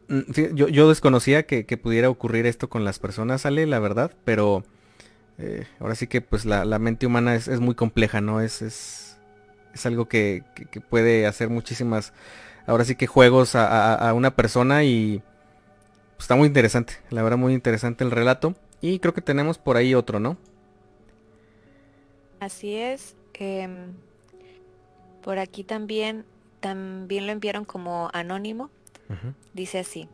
Mm, yo, desconocía que, pudiera ocurrir esto con las personas, Ale, la verdad, pero eh, ahora sí que pues la, mente humana es, muy compleja, ¿no? Es, es, algo que, puede hacer muchísimas, ahora sí que juegos a, una persona y pues, está muy interesante, la verdad muy interesante el relato. Y creo que tenemos por ahí otro, ¿no? Así es. Em, por aquí también, también lo enviaron como anónimo. Dice así.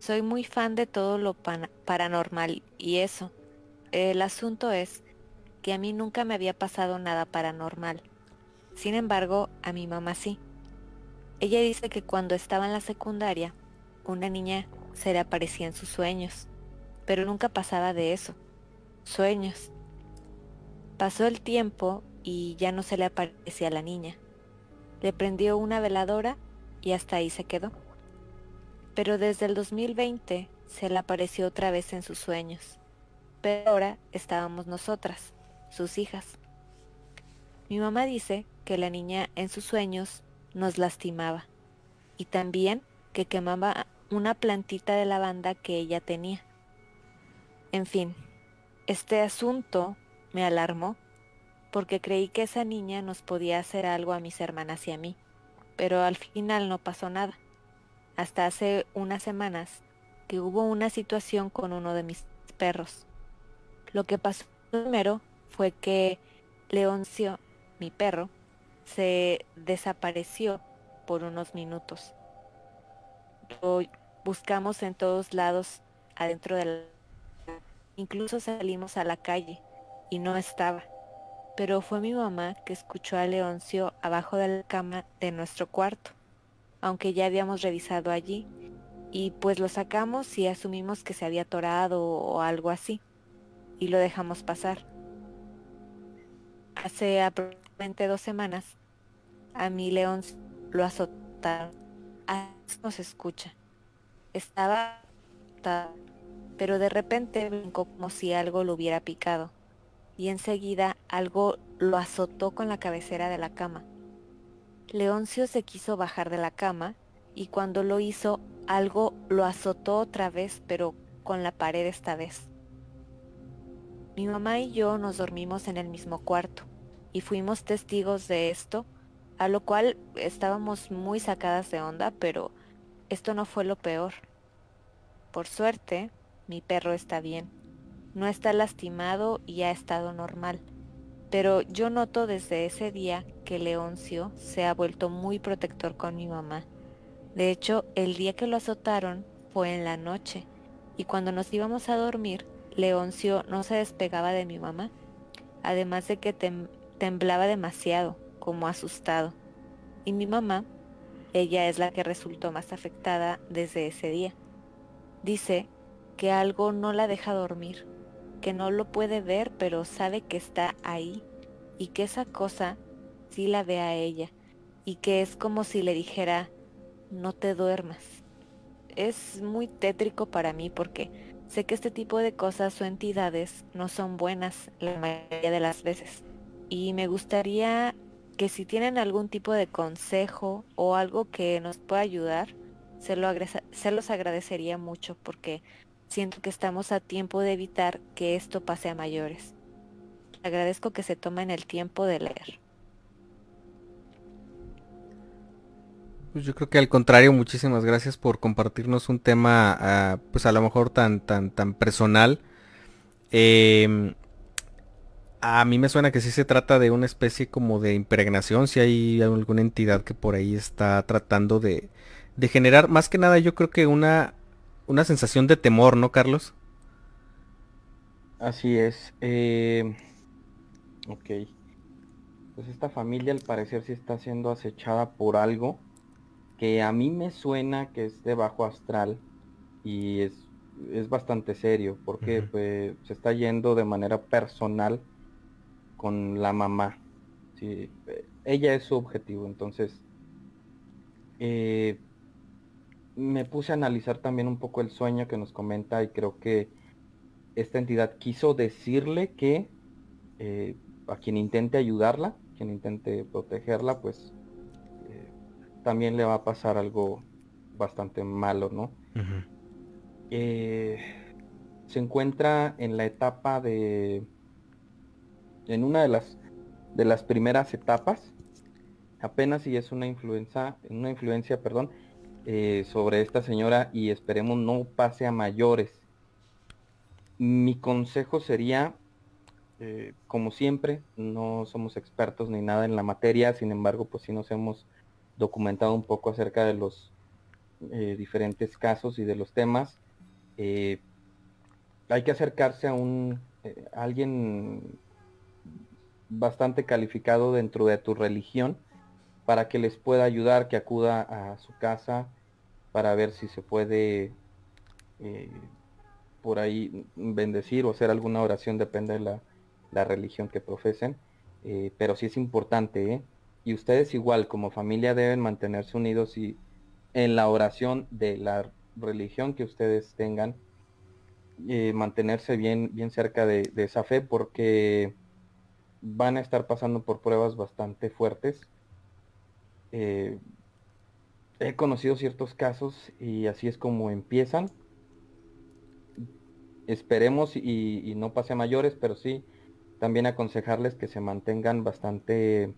soy muy fan de todo lo paranormal y eso. El asunto es que a mí nunca me había pasado nada paranormal. Sin embargo, a mi mamá sí. Ella dice que cuando estaba en la secundaria, una niña se le aparecía en sus sueños, pero nunca pasaba de eso. Sueños. Pasó el tiempo y ya no se le aparecía a la niña. Le prendió una veladora y hasta ahí se quedó. Pero desde el 2020 se le apareció otra vez en sus sueños. Pero ahora estábamos nosotras, sus hijas. Mi mamá dice que la niña en sus sueños nos lastimaba y también que quemaba una plantita de lavanda que ella tenía. En fin, este asunto me alarmó porque creí que esa niña nos podía hacer algo a mis hermanas y a mí, pero al final no pasó nada. Hasta hace unas semanas que hubo una situación con uno de mis perros. Lo que pasó primero fue que Leoncio, mi perro, se desapareció por unos minutos. Lo buscamos en todos lados adentro del... Incluso salimos a la calle y no estaba pero fue mi mamá que escuchó a Leoncio abajo de la cama de nuestro cuarto, aunque ya habíamos revisado allí, y pues lo sacamos y asumimos que se había atorado o algo así, y lo dejamos pasar. Hace aproximadamente dos semanas, a mi León lo azotaron. no se escucha. Estaba pero de repente brincó como si algo lo hubiera picado y enseguida algo lo azotó con la cabecera de la cama. Leoncio se quiso bajar de la cama y cuando lo hizo algo lo azotó otra vez pero con la pared esta vez. Mi mamá y yo nos dormimos en el mismo cuarto y fuimos testigos de esto, a lo cual estábamos muy sacadas de onda, pero esto no fue lo peor. Por suerte, mi perro está bien no está lastimado y ha estado normal. Pero yo noto desde ese día que Leoncio se ha vuelto muy protector con mi mamá. De hecho, el día que lo azotaron fue en la noche, y cuando nos íbamos a dormir, Leoncio no se despegaba de mi mamá, además de que temblaba demasiado, como asustado. Y mi mamá, ella es la que resultó más afectada desde ese día. Dice que algo no la deja dormir, que no lo puede ver, pero sabe que está ahí y que esa cosa sí la ve a ella y que es como si le dijera, no te duermas. Es muy tétrico para mí porque sé que este tipo de cosas o entidades no son buenas la mayoría de las veces. Y me gustaría que si tienen algún tipo de consejo o algo que nos pueda ayudar, se, lo se los agradecería mucho porque siento que estamos a tiempo de evitar que esto pase a mayores. Agradezco que se tomen el tiempo de leer. Pues yo creo que al contrario, muchísimas gracias por compartirnos un tema, ah, pues a lo mejor tan, tan, tan personal. Em, a mí me suena que sí se trata de una especie como de impregnación, si hay alguna entidad que por ahí está tratando de, de generar, más que nada yo creo que una, una sensación de temor, ¿no, Carlos? Así es. Eh, ok. Pues esta familia al parecer sí está siendo acechada por algo que a mí me suena que es de bajo astral y es, es bastante serio porque pues, se está yendo de manera personal con la mamá. Sí, ella es su objetivo, entonces eh, me puse a analizar también un poco el sueño que nos comenta y creo que esta entidad quiso decirle que eh, a quien intente ayudarla, quien intente protegerla, pues eh, también le va a pasar algo bastante malo, ¿no? Eh, se encuentra en la etapa de, en una de las de las primeras etapas, apenas si es una influencia, una influencia, perdón, eh, sobre esta señora y esperemos no pase a mayores. Mi consejo sería, eh, como siempre, no somos expertos ni nada en la materia, sin embargo, pues sí nos hemos documentado un poco acerca de los eh, diferentes casos y de los temas, hay que acercarse a un eh, alguien bastante calificado dentro de tu religión para que les pueda ayudar, que acuda a su casa para ver si se puede por ahí bendecir o hacer alguna oración, depende de la, la religión que profesen. pero sí es importante, y ustedes igual como familia deben mantenerse unidos y en la oración de la religión que ustedes tengan, eh, mantenerse bien, bien cerca de, esa fe porque van a estar pasando por pruebas bastante fuertes. He conocido ciertos casos y así es como empiezan. Esperemos y, y no pase a mayores, pero sí también aconsejarles que se mantengan bastante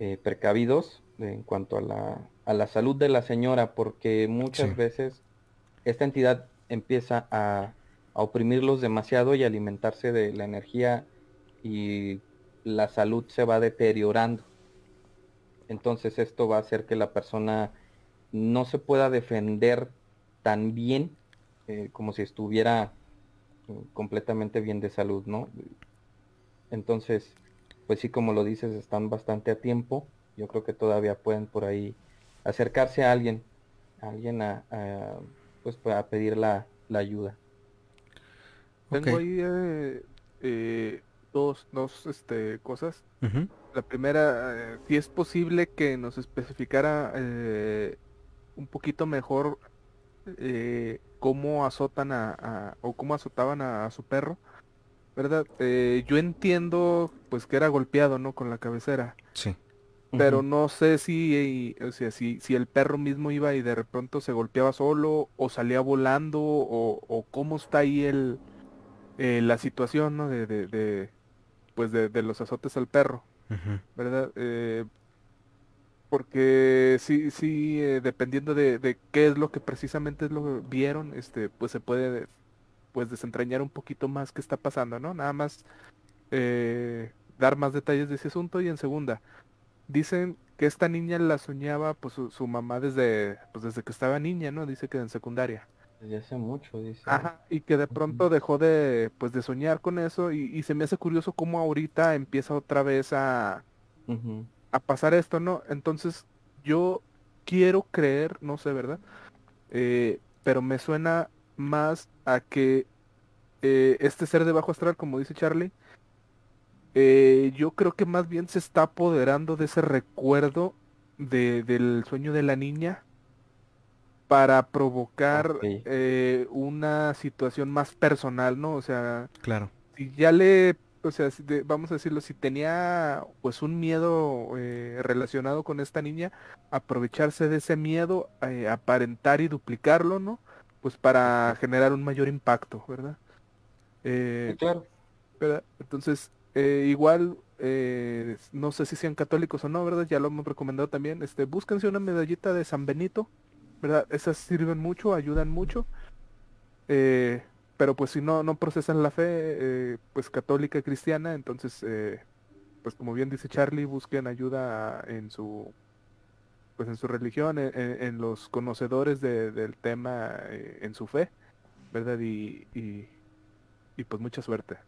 eh, precavidos en cuanto a la, a la, salud de la señora, porque muchas veces esta entidad empieza a, oprimirlos demasiado y alimentarse de la energía y la salud se va deteriorando. Entonces esto va a hacer que la persona no se pueda defender tan bien eh, como si estuviera eh, completamente bien de salud, ¿no? Entonces, pues sí, como lo dices, están bastante a tiempo. Yo creo que todavía pueden por ahí acercarse a alguien, a alguien a, pues a pedir la, ayuda. Tengo ahí eh, eh, dos, dos este, cosas. La primera, eh, si es posible que nos especificara un poquito mejor cómo azotan a, o cómo azotaban a su perro ¿verdad? Eh, yo entiendo pues que era golpeado, ¿no? Con la cabecera. Sí. Pero no sé si, o sea, si, si el perro mismo iba y de pronto se golpeaba solo o salía volando o, cómo está ahí el, eh, la situación, ¿no? De, de, pues de, de, los azotes al perro, ¿verdad? Eh, porque sí, sí, dependiendo de, de, qué es lo que precisamente es lo que vieron, este, pues se puede pues desentrañar un poquito más qué está pasando, ¿no? Nada más eh, dar más detalles de ese asunto y en segunda, dicen que esta niña la soñaba pues su, mamá desde pues desde que estaba niña, ¿no? Dice que en secundaria. Desde hace mucho, dice. Ajá, y que de pronto dejó de pues de soñar con eso y, se me hace curioso cómo ahorita empieza otra vez a a pasar esto, ¿no? Entonces yo quiero creer, no sé, ¿verdad? Eh, pero me suena más a que eh, este ser de bajo astral, como dice Charlie, eh, yo creo que más bien se está apoderando de ese recuerdo de, del sueño de la niña para provocar eh, una situación más personal, ¿no? O sea, claro. Si ya le, o sea, vamos a decirlo, si tenía pues un miedo relacionado con esta niña, aprovecharse de ese miedo, aparentar y duplicarlo, ¿no? pues para generar un mayor impacto, ¿verdad? Eh, claro. Entonces, eh, igual, eh, no sé si sean católicos o no, ¿verdad? Ya lo hemos recomendado también. Este, búsquense una medallita de San Benito, ¿verdad? Esas sirven mucho, ayudan mucho. pero pues si no, no procesan la fe, pues católica cristiana, entonces, pues como bien dice Charlie, busquen ayuda en su pues en su religión, en, los conocedores del tema, eh, en su fe, ¿verdad? Y, y, pues mucha suerte.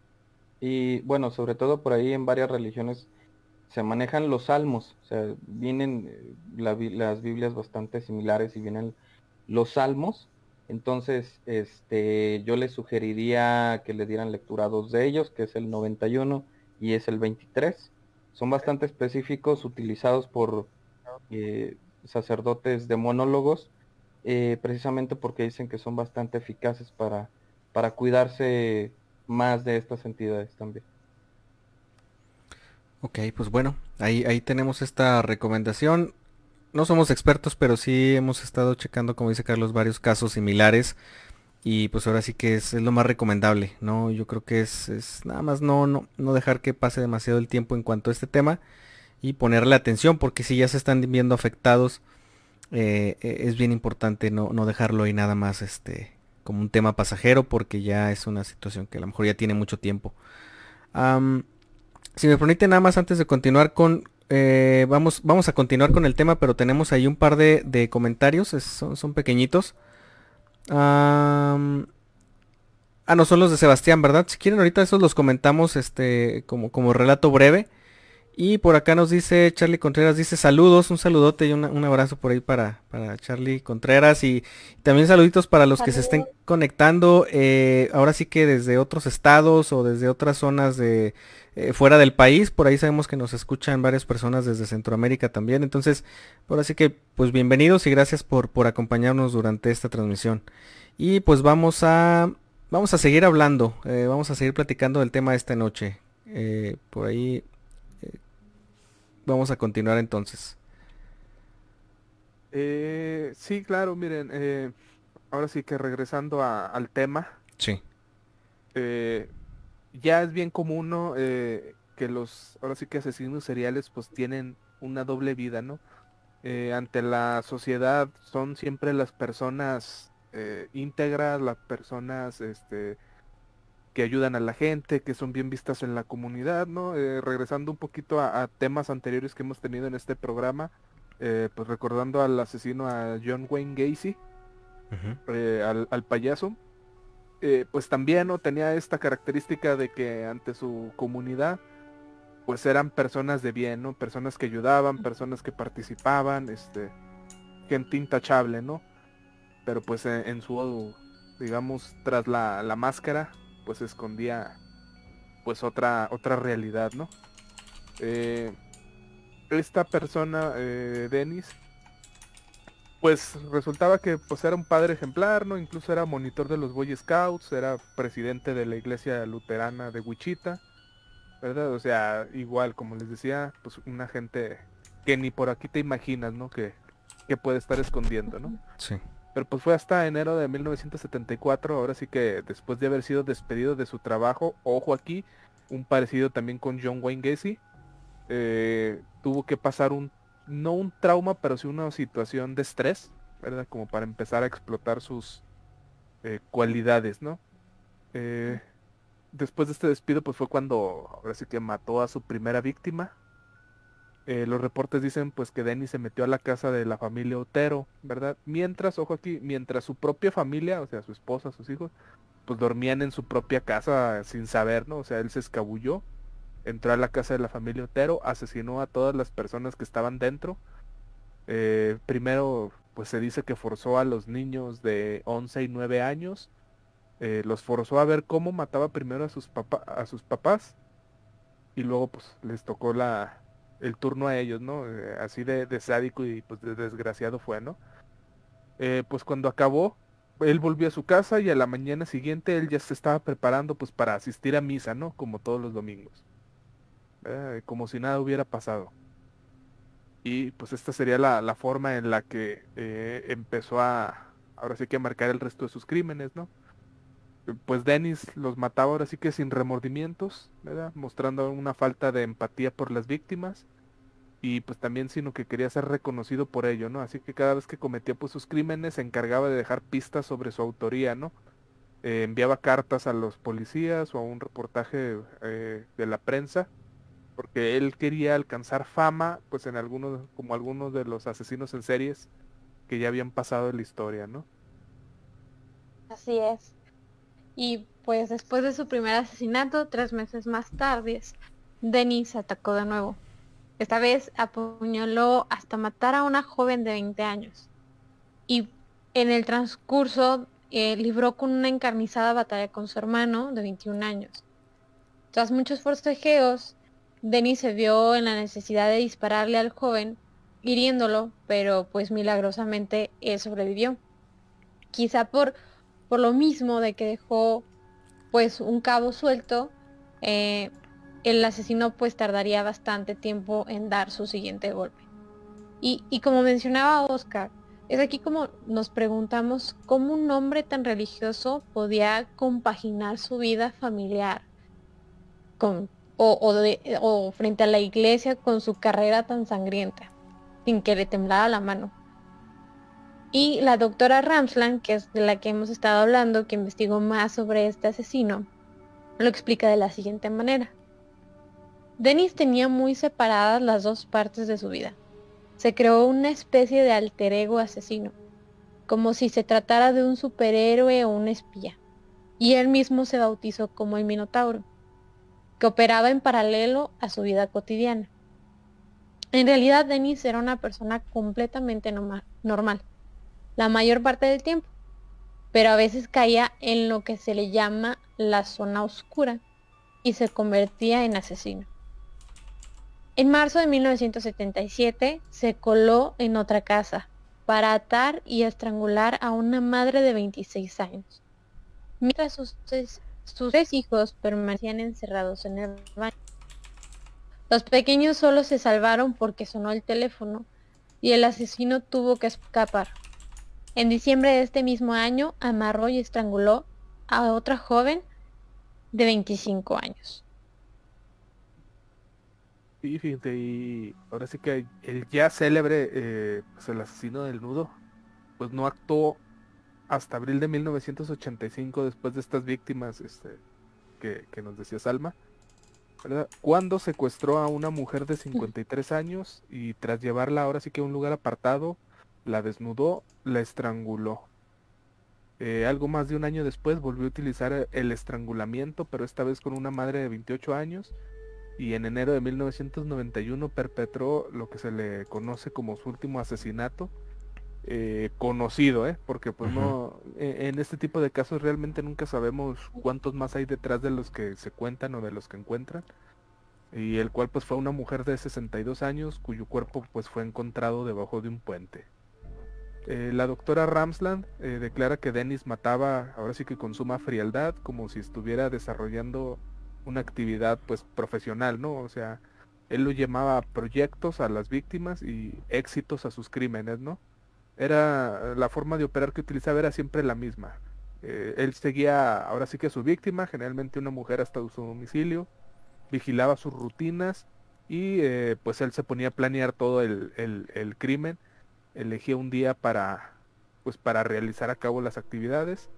Y bueno, sobre todo por ahí en varias religiones se manejan los salmos, o sea, vienen eh, las Biblias bastante similares y vienen los salmos, entonces este, yo les sugeriría que le dieran lectura a dos de ellos, que es el 91 y es el 23. Son bastante específicos, utilizados por eh, sacerdotes de monólogos, eh, precisamente porque dicen que son bastante eficaces para, para cuidarse más de estas entidades también. Ok, pues bueno, ahí, ahí tenemos esta recomendación. No somos expertos, pero sí hemos estado checando, como dice Carlos, varios casos similares. Y pues ahora sí que es, lo más recomendable, ¿no? Yo creo que es, es, nada más no, no, no dejar que pase demasiado el tiempo en cuanto a este tema y ponerle atención porque si ya se están viendo afectados eh, eh, es bien importante no, dejarlo ahí nada más este como un tema pasajero porque ya es una situación que a lo mejor ya tiene mucho tiempo. Si me permite nada más antes de continuar con eh, vamos, vamos a continuar con el tema, pero tenemos ahí un par de, comentarios, son, son, pequeñitos. ah, no, son los de Sebastián, ¿verdad? Si quieren ahorita esos los comentamos este, como, como relato breve. Y por acá nos dice Charlie Contreras, dice saludos, un saludote y un abrazo por ahí para, para Charlie Contreras y también saluditos para los que se estén conectando, eh, ahora sí que desde otros estados o desde otras zonas de eh, fuera del país, por ahí sabemos que nos escuchan varias personas desde Centroamérica también, entonces ahora sí que pues bienvenidos y gracias por, por acompañarnos durante esta transmisión. Y pues vamos a, vamos a seguir hablando, eh, vamos a seguir platicando del tema de esta noche. por ahí vamos a continuar entonces. Eh, sí, claro, miren, eh, ahora sí que regresando al tema. Sí. Eh, ya es bien común, ¿no? que los, ahora sí que asesinos seriales pues tienen una doble vida, ¿no? ante la sociedad son siempre las personas íntegras, las personas, este, que ayudan a la gente, que son bien vistas en la comunidad, ¿no? Eh, regresando un poquito a, temas anteriores que hemos tenido en este programa, eh, pues recordando al asesino a John Wayne Gacy, eh, al, payaso, pues también no tenía esta característica de que ante su comunidad, pues eran personas de bien, ¿no? Personas que ayudaban, personas que participaban, este, gente intachable, ¿no? Pero pues en, su, digamos, tras la, la máscara, pues escondía pues otra otra realidad, ¿no? Eh, esta persona, eh, Dennis, pues resultaba que pues era un padre ejemplar, ¿no? Incluso era monitor de los Boy Scouts, era presidente de la iglesia luterana de Wichita, ¿verdad? O sea, igual, como les decía, pues una gente que ni por aquí te imaginas, ¿no? Que, que puede estar escondiendo, ¿no? Sí. Pero pues fue hasta enero de 1974, ahora sí que después de haber sido despedido de su trabajo, ojo aquí, un parecido también con John Wayne Gacy, eh, tuvo que pasar un, no un trauma, pero sí una situación de estrés, ¿verdad? Como para empezar a explotar sus eh, cualidades, ¿no? Eh, después de este despido, pues fue cuando ahora sí que mató a su primera víctima, eh, los reportes dicen pues que Denny se metió a la casa de la familia Otero, ¿verdad? Mientras, ojo aquí, mientras su propia familia, o sea, su esposa, sus hijos, pues dormían en su propia casa sin saber, ¿no? O sea, él se escabulló, entró a la casa de la familia Otero, asesinó a todas las personas que estaban dentro. Eh, primero, pues se dice que forzó a los niños de 11 y 9 años, eh, los forzó a ver cómo mataba primero a sus, a sus papás y luego pues les tocó la, el turno a ellos, ¿no? Eh, así de, sádico y pues de desgraciado fue, ¿no? Eh, pues cuando acabó, él volvió a su casa y a la mañana siguiente él ya se estaba preparando pues para asistir a misa, ¿no? Como todos los domingos. Eh, como si nada hubiera pasado. Y pues esta sería la, la forma en la que empezó a, ahora sí que a marcar el resto de sus crímenes, ¿no? Pues Dennis los mataba ahora sí que sin remordimientos, ¿verdad? Mostrando una falta de empatía por las víctimas y pues también sino que quería ser reconocido por ello, ¿no? Así que cada vez que cometía pues sus crímenes se encargaba de dejar pistas sobre su autoría, ¿no? Eh, enviaba cartas a los policías o a un reportaje eh, de la prensa porque él quería alcanzar fama pues en algunos como algunos de los asesinos en series que ya habían pasado en la historia, ¿no? Así es. Y pues después de su primer asesinato, tres meses más tarde, Denis atacó de nuevo. Esta vez apuñaló hasta matar a una joven de 20 años. Y en el transcurso eh, libró con una encarnizada batalla con su hermano de 21 años. Tras muchos forcejeos, Denis se vio en la necesidad de dispararle al joven, hiriéndolo, pero pues milagrosamente él sobrevivió. Quizá por por lo mismo de que dejó pues un cabo suelto, eh, el asesino pues tardaría bastante tiempo en dar su siguiente golpe. Y, y, como mencionaba Oscar, es aquí como nos preguntamos cómo un hombre tan religioso podía compaginar su vida familiar con, o, o frente a la iglesia con su carrera tan sangrienta, sin que le temblara la mano. Y la doctora Ramsland, que es de la que hemos estado hablando, que investigó más sobre este asesino, lo explica de la siguiente manera. Denis tenía muy separadas las dos partes de su vida. Se creó una especie de alter ego asesino, como si se tratara de un superhéroe o un espía, y él mismo se bautizó como el Minotauro, que operaba en paralelo a su vida cotidiana. En realidad, Denis era una persona completamente normal, la mayor parte del tiempo, pero a veces caía en lo que se le llama la zona oscura y se convertía en asesino. En marzo de 1977 se coló en otra casa para atar y estrangular a una madre de 26 años, mientras sus, tres hijos permanecían encerrados en el baño. Los pequeños solo se salvaron porque sonó el teléfono y el asesino tuvo que escapar. En diciembre de este mismo año amarró y estranguló a otra joven de 25 años. Sí, fíjate, y ahora sí que el ya célebre, eh, pues el asesino del nudo, pues no actuó hasta abril de 1985 después de estas víctimas este, que, nos decía Salma, ¿verdad? Cuando secuestró a una mujer de 53 años y tras llevarla ahora sí que a un lugar apartado, la desnudó, la estranguló. Eh, algo más de un año después volvió a utilizar el estrangulamiento, pero esta vez con una madre de 28 años y en enero de 1991 perpetró lo que se le conoce como su último asesinato eh, conocido, ¿eh? porque pues no, e, en este tipo de casos realmente nunca sabemos cuántos más hay detrás de los que se cuentan o de los que encuentran, y el cual pues fue una mujer de 62 años cuyo cuerpo pues fue encontrado debajo de un puente. Eh, la doctora Ramsland eh, declara que Dennis mataba ahora sí que con suma frialdad, como si estuviera desarrollando una actividad pues profesional, ¿no? O sea, él lo llamaba proyectos a las víctimas y éxitos a sus crímenes, ¿no? Era la forma de operar que utilizaba era siempre la misma. Eh, él seguía ahora sí que a su víctima, generalmente una mujer hasta su domicilio, vigilaba sus rutinas y pues él se ponía a planear todo el, crimen, elegía un día para pues para realizar a cabo las actividades,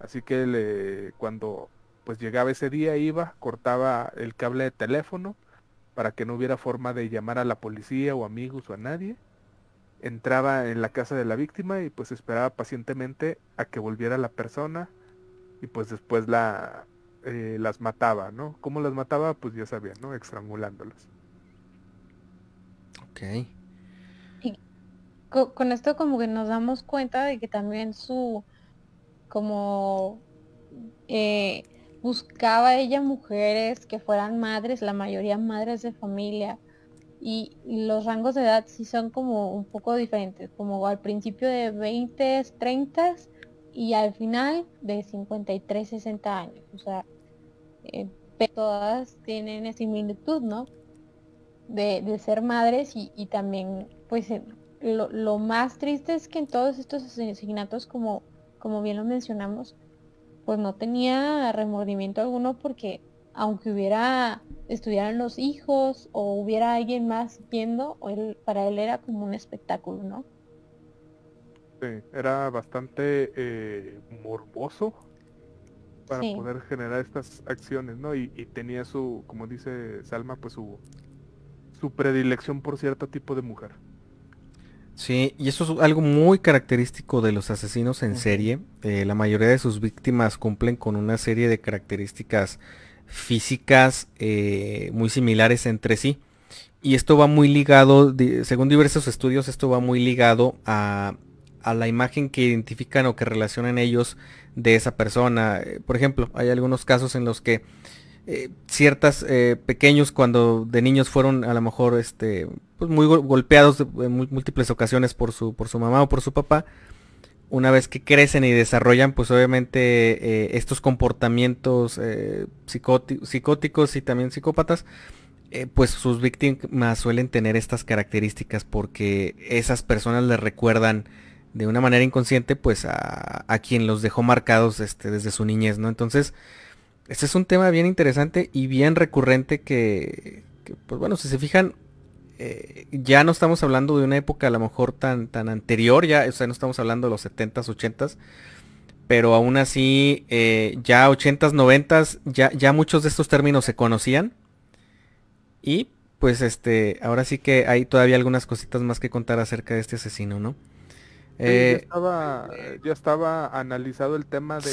así que le, cuando pues llegaba ese día, iba, cortaba el cable de teléfono para que no hubiera forma de llamar a la policía o amigos o a nadie. Entraba en la casa de la víctima y pues esperaba pacientemente a que volviera la persona y pues después la eh, las mataba, ¿no? ¿Cómo las mataba? Pues ya sabían, ¿no? Estrangulándolas. Ok. Y con esto como que nos damos cuenta de que también su como eh, buscaba ella mujeres que fueran madres, la mayoría madres de familia. Y los rangos de edad sí son como un poco diferentes, como al principio de 20, 30 y al final de 53, 60 años. O sea, eh, todas tienen similitud, ¿no? De, ser madres y, también, pues, lo, lo, más triste es que en todos estos asesinatos, como, como bien lo mencionamos, pues no tenía remordimiento alguno porque aunque hubiera, estuvieran los hijos o hubiera alguien más viendo, él, para él era como un espectáculo, ¿no? Sí, era bastante eh, morboso para poder generar estas acciones, ¿no? Y, y, tenía su, como dice Salma, pues su, su predilección por cierto tipo de mujer. Sí, y eso es algo muy característico de los asesinos en serie. Eh, la mayoría de sus víctimas cumplen con una serie de características físicas eh, muy similares entre sí. Y esto va muy ligado, según diversos estudios, esto va muy ligado a, a, la imagen que identifican o que relacionan ellos de esa persona. Eh, por ejemplo, hay algunos casos en los que eh, ciertas eh, pequeños cuando de niños fueron a lo mejor este pues muy golpeados en múltiples ocasiones por su por su mamá o por su papá. Una vez que crecen y desarrollan pues obviamente eh, estos comportamientos psicóticos y también psicópatas pues sus víctimas suelen tener estas características porque esas personas les recuerdan de una manera inconsciente pues a, a quien los dejó marcados este, desde su niñez no entonces este es un tema bien interesante y bien recurrente que, pues bueno, si se fijan, eh, ya no estamos hablando de una época a lo mejor tan, tan anterior, ya, o sea, no estamos hablando de los 70s, 80s, pero aún así, eh, ya 80s, 90s, ya, ya muchos de estos términos se conocían. Y pues este, ahora sí que hay todavía algunas cositas más que contar acerca de este asesino, ¿no? ya, eh, estaba, ya estaba analizado el tema de,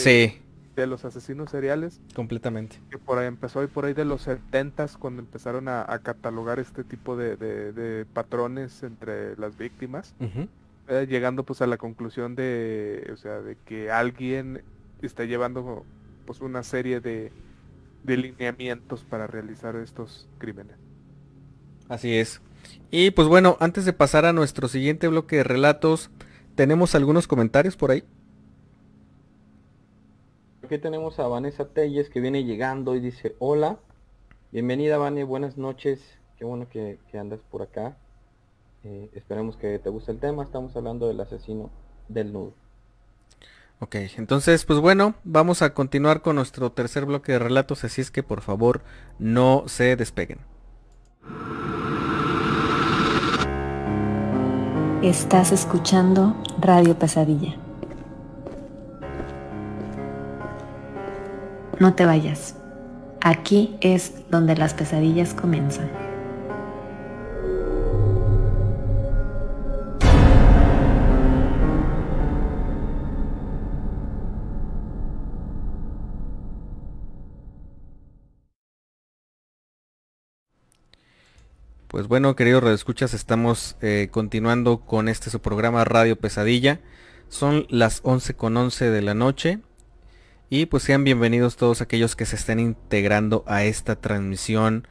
de los asesinos seriales. Completamente. Que por ahí empezó y por ahí de los 70 cuando empezaron a, catalogar este tipo de, patrones entre las víctimas. Eh, llegando pues a la conclusión de, o sea, de que alguien está llevando pues una serie de, de lineamientos para realizar estos crímenes. Así es. Y pues bueno, antes de pasar a nuestro siguiente bloque de relatos, ¿tenemos algunos comentarios por ahí? Aquí tenemos a Vanessa Telles que viene llegando y dice, hola, bienvenida Vane, buenas noches, qué bueno que, andas por acá. Eh, esperemos que te guste el tema, estamos hablando del asesino del nudo. Ok, entonces pues bueno, vamos a continuar con nuestro tercer bloque de relatos, así es que por favor no se despeguen. Estás escuchando Radio Pesadilla. No te vayas. Aquí es donde las pesadillas comienzan. Pues bueno, queridos redescuchas, estamos eh, continuando con este su programa Radio Pesadilla. Son las 11 con 11 de la noche. Y pues sean bienvenidos todos aquellos que se estén integrando a esta transmisión.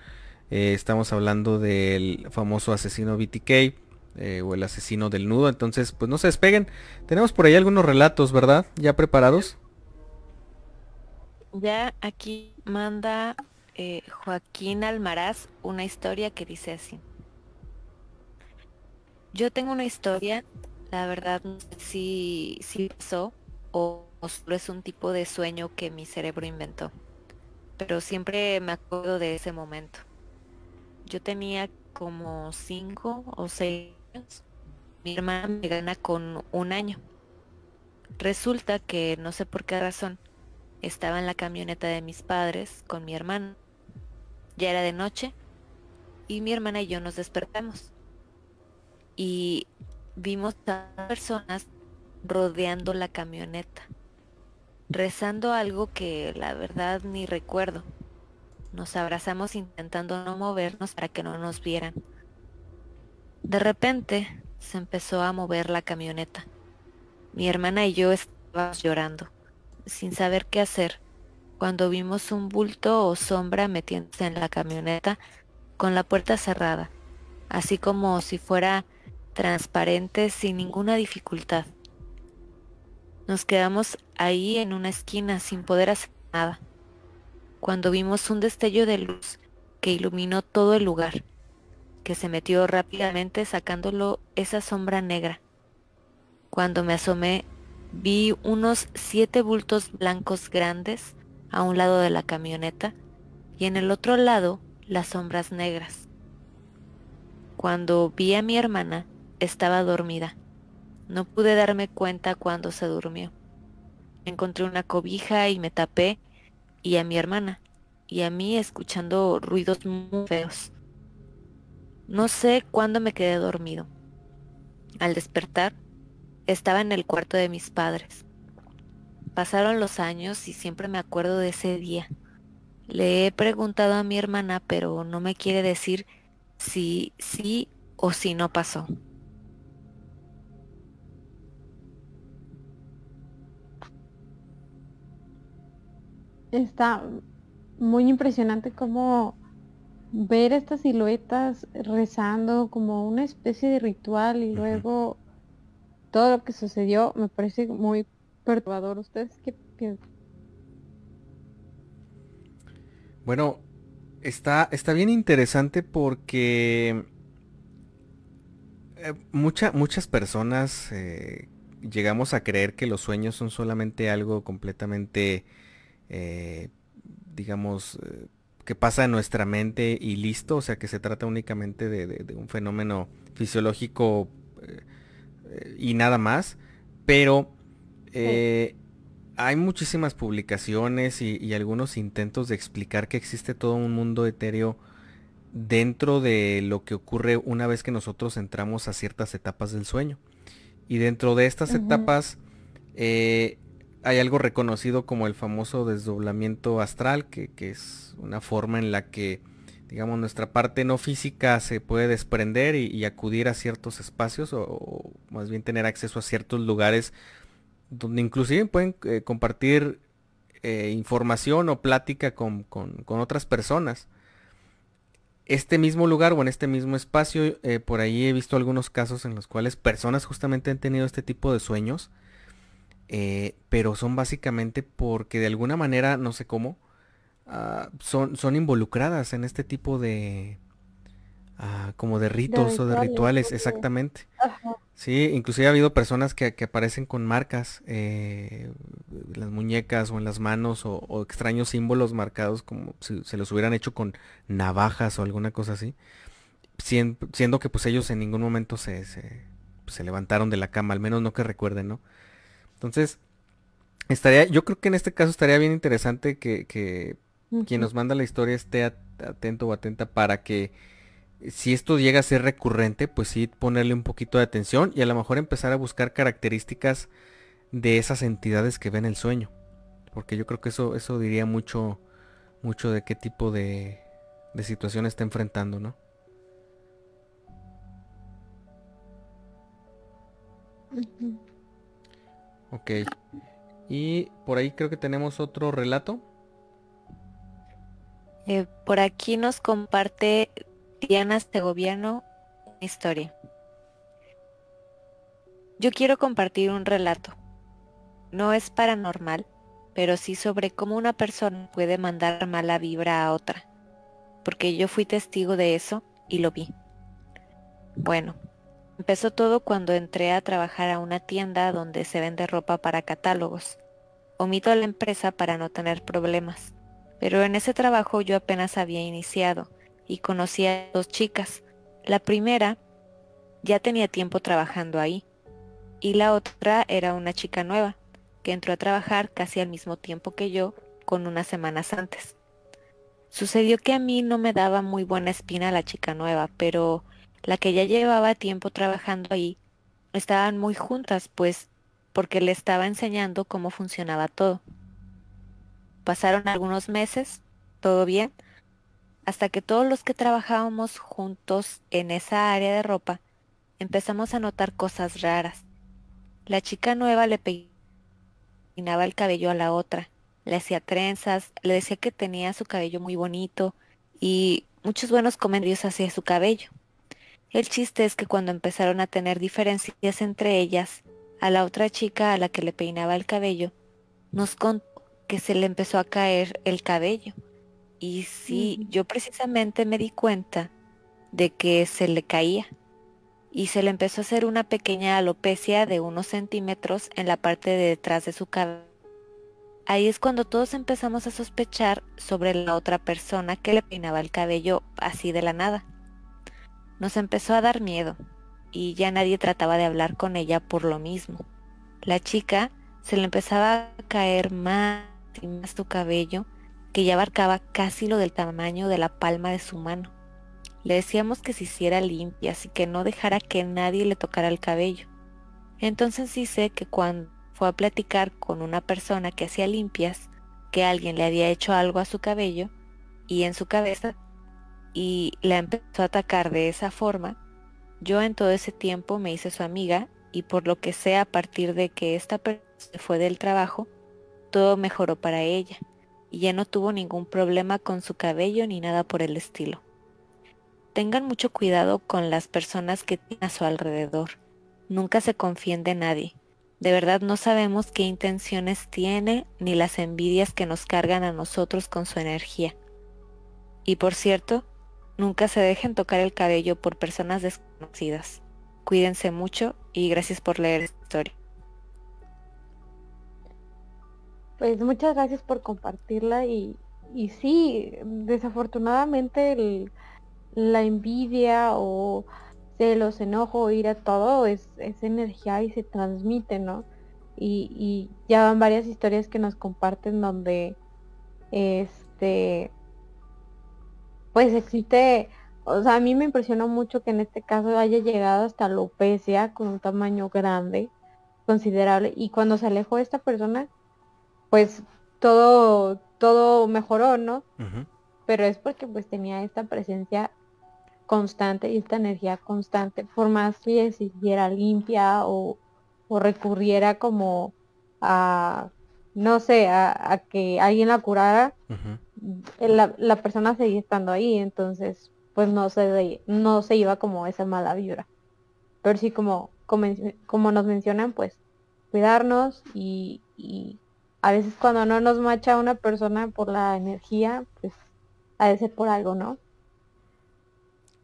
Eh, estamos hablando del famoso asesino BTK eh, o el asesino del nudo. Entonces, pues no se despeguen. Tenemos por ahí algunos relatos, ¿verdad? ¿Ya preparados? Ya aquí manda eh, Joaquín Almaraz una historia que dice así. Yo tengo una historia, la verdad no sé si, si pasó o, es un tipo de sueño que mi cerebro inventó. Pero siempre me acuerdo de ese momento. Yo tenía como cinco o seis años. Mi hermana me gana con un año. Resulta que no sé por qué razón estaba en la camioneta de mis padres con mi hermano ya era de noche y mi hermana y yo nos despertamos y vimos a personas rodeando la camioneta, rezando algo que la verdad ni recuerdo. Nos abrazamos intentando no movernos para que no nos vieran. De repente se empezó a mover la camioneta. Mi hermana y yo estábamos llorando, sin saber qué hacer cuando vimos un bulto o sombra metiéndose en la camioneta con la puerta cerrada, así como si fuera transparente sin ninguna dificultad. Nos quedamos ahí en una esquina sin poder hacer nada, cuando vimos un destello de luz que iluminó todo el lugar, que se metió rápidamente sacándolo esa sombra negra. Cuando me asomé, vi unos siete bultos blancos grandes a un lado de la camioneta y en el otro lado las sombras negras. Cuando vi a mi hermana, estaba dormida. No pude darme cuenta cuando se durmió. Encontré una cobija y me tapé, y a mi hermana, y a mí escuchando ruidos muy feos. No sé cuándo me quedé dormido. Al despertar, estaba en el cuarto de mis padres. Pasaron los años y siempre me acuerdo de ese día. Le he preguntado a mi hermana, pero no me quiere decir si sí o si no pasó. Está muy impresionante como ver estas siluetas rezando como una especie de ritual y luego todo lo que sucedió me parece muy perturbador. ¿Ustedes qué piensan? Bueno, está, está bien interesante porque eh, muchas personas eh, llegamos a creer que los sueños son solamente algo completamente, eh, digamos, que pasa en nuestra mente y listo, o sea que se trata únicamente de un fenómeno fisiológico y nada más, pero eh, hay muchísimas publicaciones y, algunos intentos de explicar que existe todo un mundo etéreo dentro de lo que ocurre una vez que nosotros entramos a ciertas etapas del sueño. Y dentro de estas etapas eh, hay algo reconocido como el famoso desdoblamiento astral, que, es una forma en la que, digamos, nuestra parte no física se puede desprender y, acudir a ciertos espacios o, más bien tener acceso a ciertos lugares donde inclusive pueden eh, compartir eh, información o plática con, otras personas. Este mismo lugar o en este mismo espacio, eh, por ahí he visto algunos casos en los cuales personas justamente han tenido este tipo de sueños, eh, pero son básicamente porque de alguna manera, no sé cómo, ah, son, son involucradas en este tipo de, ah, como de ritos o de rituales, exactamente. Sí, inclusive ha habido personas que, aparecen con marcas eh, en las muñecas o en las manos o, extraños símbolos marcados como si se los hubieran hecho con navajas o alguna cosa así. Siendo, que pues ellos en ningún momento se, se, levantaron de la cama, al menos no que recuerden, ¿no? Entonces, estaría, yo creo que en este caso estaría bien interesante que, que quien nos manda la historia esté atento o atenta para que si esto llega a ser recurrente, pues sí ponerle un poquito de atención y a lo mejor empezar a buscar características de esas entidades que ven el sueño. Porque yo creo que eso, eso diría mucho, mucho de qué tipo de, de situación está enfrentando, ¿no? Ok. Y por ahí creo que tenemos otro relato. Eh, por aquí nos comparte Diana Segoviano, historia. Yo quiero compartir un relato. No es paranormal, pero sí sobre cómo una persona puede mandar mala vibra a otra, porque yo fui testigo de eso y lo vi. Bueno, empezó todo cuando entré a trabajar a una tienda donde se vende ropa para catálogos. Omito a la empresa para no tener problemas, pero en ese trabajo yo apenas había iniciado y conocí a dos chicas. La primera ya tenía tiempo trabajando ahí y la otra era una chica nueva que entró a trabajar casi al mismo tiempo que yo con unas semanas antes. Sucedió que a mí no me daba muy buena espina la chica nueva, pero la que ya llevaba tiempo trabajando ahí estaban muy juntas, pues porque le estaba enseñando cómo funcionaba todo. Pasaron algunos meses, todo bien, hasta que todos los que trabajábamos juntos en esa área de ropa empezamos a notar cosas raras. La chica nueva le peinaba el cabello a la otra, le hacía trenzas, le decía que tenía su cabello muy bonito y muchos buenos comentarios hacia su cabello. El chiste es que cuando empezaron a tener diferencias entre ellas, a la otra chica a la que le peinaba el cabello, nos contó que se le empezó a caer el cabello y sí, yo precisamente me di cuenta de que se le caía y se le empezó a hacer una pequeña alopecia de unos centímetros en la parte de detrás de su cabeza. Ahí es cuando todos empezamos a sospechar sobre la otra persona que le peinaba el cabello así de la nada. Nos empezó a dar miedo y ya nadie trataba de hablar con ella por lo mismo. La chica se le empezaba a caer más y más su cabello que ya abarcaba casi lo del tamaño de la palma de su mano. Le decíamos que se hiciera limpia, así que no dejara que nadie le tocara el cabello. Entonces sé que cuando fue a platicar con una persona que hacía limpias, que alguien le había hecho algo a su cabello y en su cabeza, y la empezó a atacar de esa forma, yo en todo ese tiempo me hice su amiga y por lo que sé a partir de que esta persona se fue del trabajo, todo mejoró para ella y ya no tuvo ningún problema con su cabello ni nada por el estilo. Tengan mucho cuidado con las personas que tienen a su alrededor. Nunca se confíen de nadie. De verdad no sabemos qué intenciones tiene ni las envidias que nos cargan a nosotros con su energía. Y por cierto, nunca se dejen tocar el cabello por personas desconocidas. Cuídense mucho y gracias por leer esta historia. Pues muchas gracias por compartirla y, y sí, desafortunadamente la envidia o celos, enojo, a todo es, es energía y se transmite, ¿no? Y, y, ya van varias historias que nos comparten donde este pues existe o sea, a mí me impresionó mucho que en este caso haya llegado hasta alopecia con un tamaño grande, considerable, y cuando se alejó esta persona, pues todo, todo mejoró, ¿no? Pero es porque pues tenía esta presencia constante y esta energía constante, por más que se hiciera limpia o, recurriera como a, no sé, a, que alguien la curara, la, la, persona seguía estando ahí, entonces pues no se, no se iba como esa mala vibra. Pero sí como, como, nos mencionan, pues cuidarnos y, y, a veces cuando no nos macha una persona por la energía, pues ha de ser por algo, ¿no?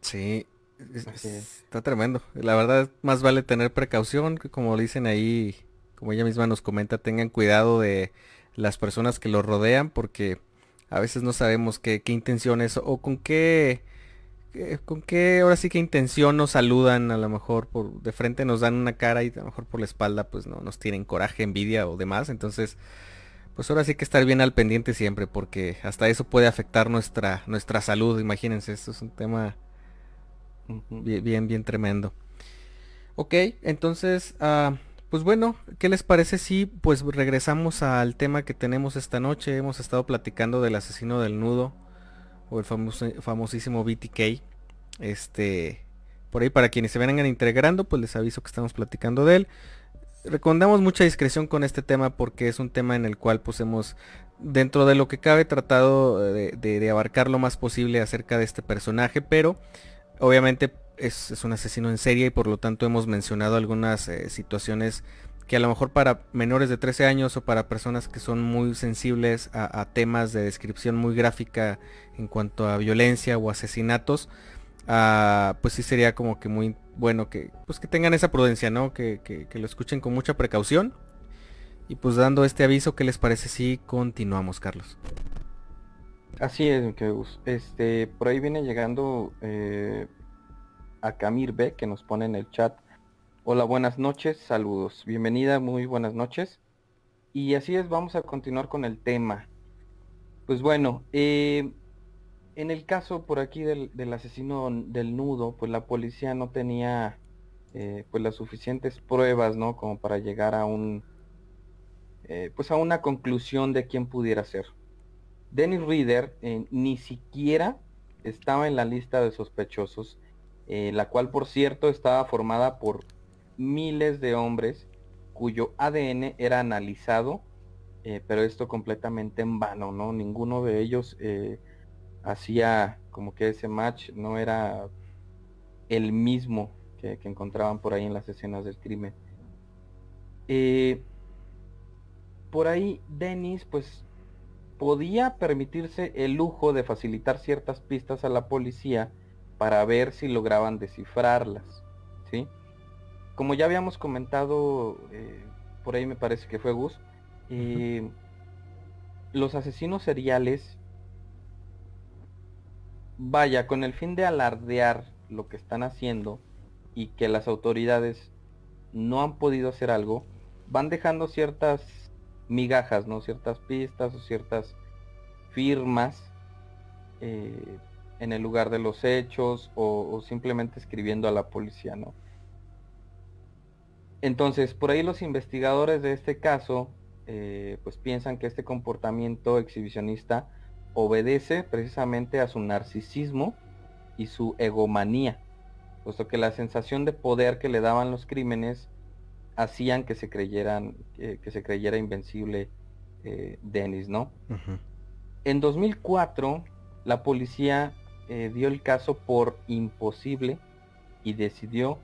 Sí, está tremendo. La verdad, más vale tener precaución, que como dicen ahí, como ella misma nos comenta, tengan cuidado de las personas que lo rodean, porque a veces no sabemos qué, qué intenciones o con qué con qué ahora sí que intención nos saludan, a lo mejor por de frente nos dan una cara y a lo mejor por la espalda pues no nos tienen coraje, envidia o demás, entonces pues ahora sí que estar bien al pendiente siempre porque hasta eso puede afectar nuestra nuestra salud, imagínense, esto es un tema bien bien, tremendo. Ok, entonces ah, pues bueno, ¿qué les parece si pues regresamos al tema que tenemos esta noche? Hemos estado platicando del asesino del nudo o el famosísimo BTK. Este, por ahí para quienes se vengan integrando, pues les aviso que estamos platicando de él. Recomendamos mucha discreción con este tema porque es un tema en el cual pues hemos, dentro de lo que cabe, tratado de, abarcar lo más posible acerca de este personaje, pero obviamente es, un asesino en serie y por lo tanto hemos mencionado algunas eh, situaciones que a lo mejor para menores de 13 años o para personas que son muy sensibles a, temas de descripción muy gráfica en cuanto a violencia o asesinatos, ah, pues sí sería como que muy bueno que, pues que tengan esa prudencia, ¿no? Que, lo escuchen con mucha precaución. Y pues dando este aviso, ¿qué les parece si continuamos, Carlos? Así es, que este, por ahí viene llegando eh, a Camir B, que nos pone en el chat Hola, buenas noches, saludos. Bienvenida, muy buenas noches. Y así es, vamos a continuar con el tema. Pues bueno, eh, en el caso por aquí del, asesino del nudo, pues la policía no tenía eh, pues las suficientes pruebas, ¿no? Como para llegar a un, eh, pues a una conclusión de quién pudiera ser. Dennis Reader ni siquiera estaba en la lista de sospechosos, la cual por cierto estaba formada por miles de hombres cuyo ADN era analizado, eh, pero esto completamente en vano, ¿no? Ninguno de ellos eh, hacía como que ese match no era el mismo que, encontraban por ahí en las escenas del crimen. Eh, por ahí Dennis pues podía permitirse el lujo de facilitar ciertas pistas a la policía para ver si lograban descifrarlas, ¿sí? como ya habíamos comentado, eh, por ahí me parece que fue Gus, eh, los asesinos seriales, vaya, con el fin de alardear lo que están haciendo y que las autoridades no han podido hacer algo, van dejando ciertas migajas, ¿no? Ciertas pistas o ciertas firmas eh, en el lugar de los hechos o, o simplemente escribiendo a la policía, ¿no? Entonces, por ahí los investigadores de este caso, eh, pues piensan que este comportamiento exhibicionista obedece precisamente a su narcisismo y su egomanía, puesto que la sensación de poder que le daban los crímenes hacían que se creyeran, que se creyera invencible eh, Dennis, ¿no? En 2004, la policía eh, dio el caso por imposible y decidió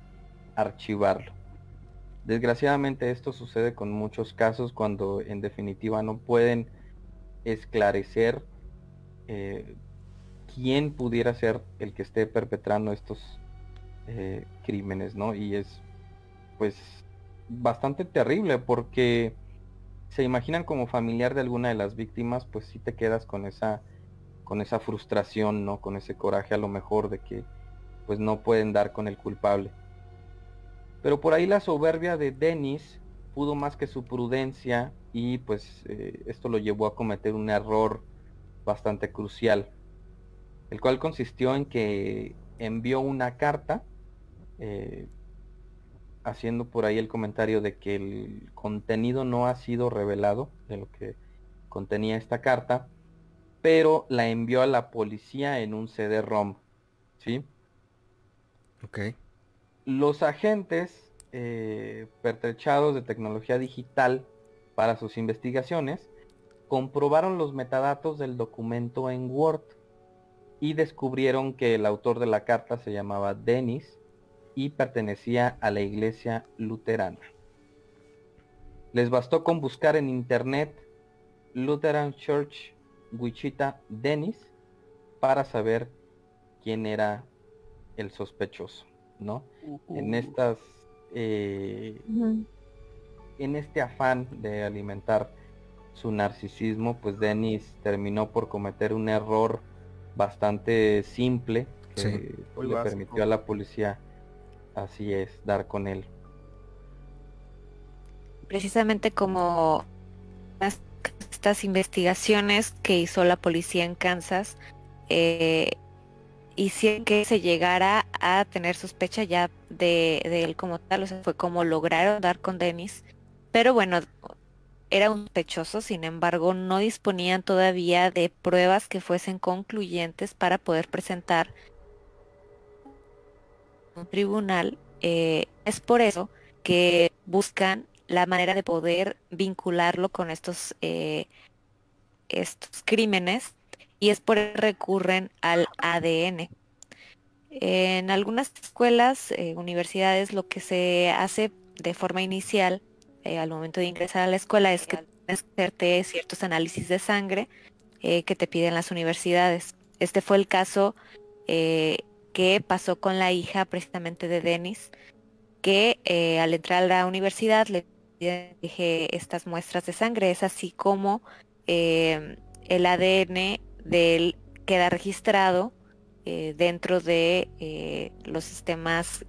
archivarlo. Desgraciadamente esto sucede con muchos casos cuando en definitiva no pueden esclarecer eh, quién pudiera ser el que esté perpetrando estos eh, crímenes, ¿no? Y es pues bastante terrible porque se imaginan como familiar de alguna de las víctimas, pues si te quedas con esa con esa frustración, ¿no? Con ese coraje a lo mejor de que pues no pueden dar con el culpable. Pero por ahí la soberbia de Dennis pudo más que su prudencia y pues eh, esto lo llevó a cometer un error bastante crucial, el cual consistió en que envió una carta eh, haciendo por ahí el comentario de que el contenido no ha sido revelado de lo que contenía esta carta, pero la envió a la policía en un CD-ROM, ¿sí? Ok. Los agentes eh, pertrechados de tecnología digital para sus investigaciones comprobaron los metadatos del documento en Word y descubrieron que el autor de la carta se llamaba Dennis y pertenecía a la iglesia luterana. Les bastó con buscar en internet Lutheran Church Wichita Dennis para saber quién era el sospechoso, ¿no? En estas, eh, en este afán de alimentar su narcisismo, pues Dennis terminó por cometer un error bastante simple que le permitió a la policía, así es, dar con él. Precisamente como investigaciones que hizo la policía en Kansas, eh, hicieron que se llegara a tener sospecha ya de, de, él como tal, o sea, fue como lograron dar con Dennis. Pero bueno, era un sospechoso, sin embargo, no disponían todavía de pruebas que fuesen concluyentes para poder presentar un tribunal. Eh, es por eso que buscan la manera de poder vincularlo con estos, eh, estos crímenes y es por recurren al ADN. En algunas escuelas, eh, universidades, lo que se hace de forma inicial eh, al momento de ingresar a la escuela es que tienes que hacerte ciertos análisis de sangre eh, que te piden las universidades. Este fue el caso que pasó con la hija precisamente de Denis, que al entrar a la universidad le dije estas muestras de sangre. Es así como el ADN de él queda registrado dentro de los sistemas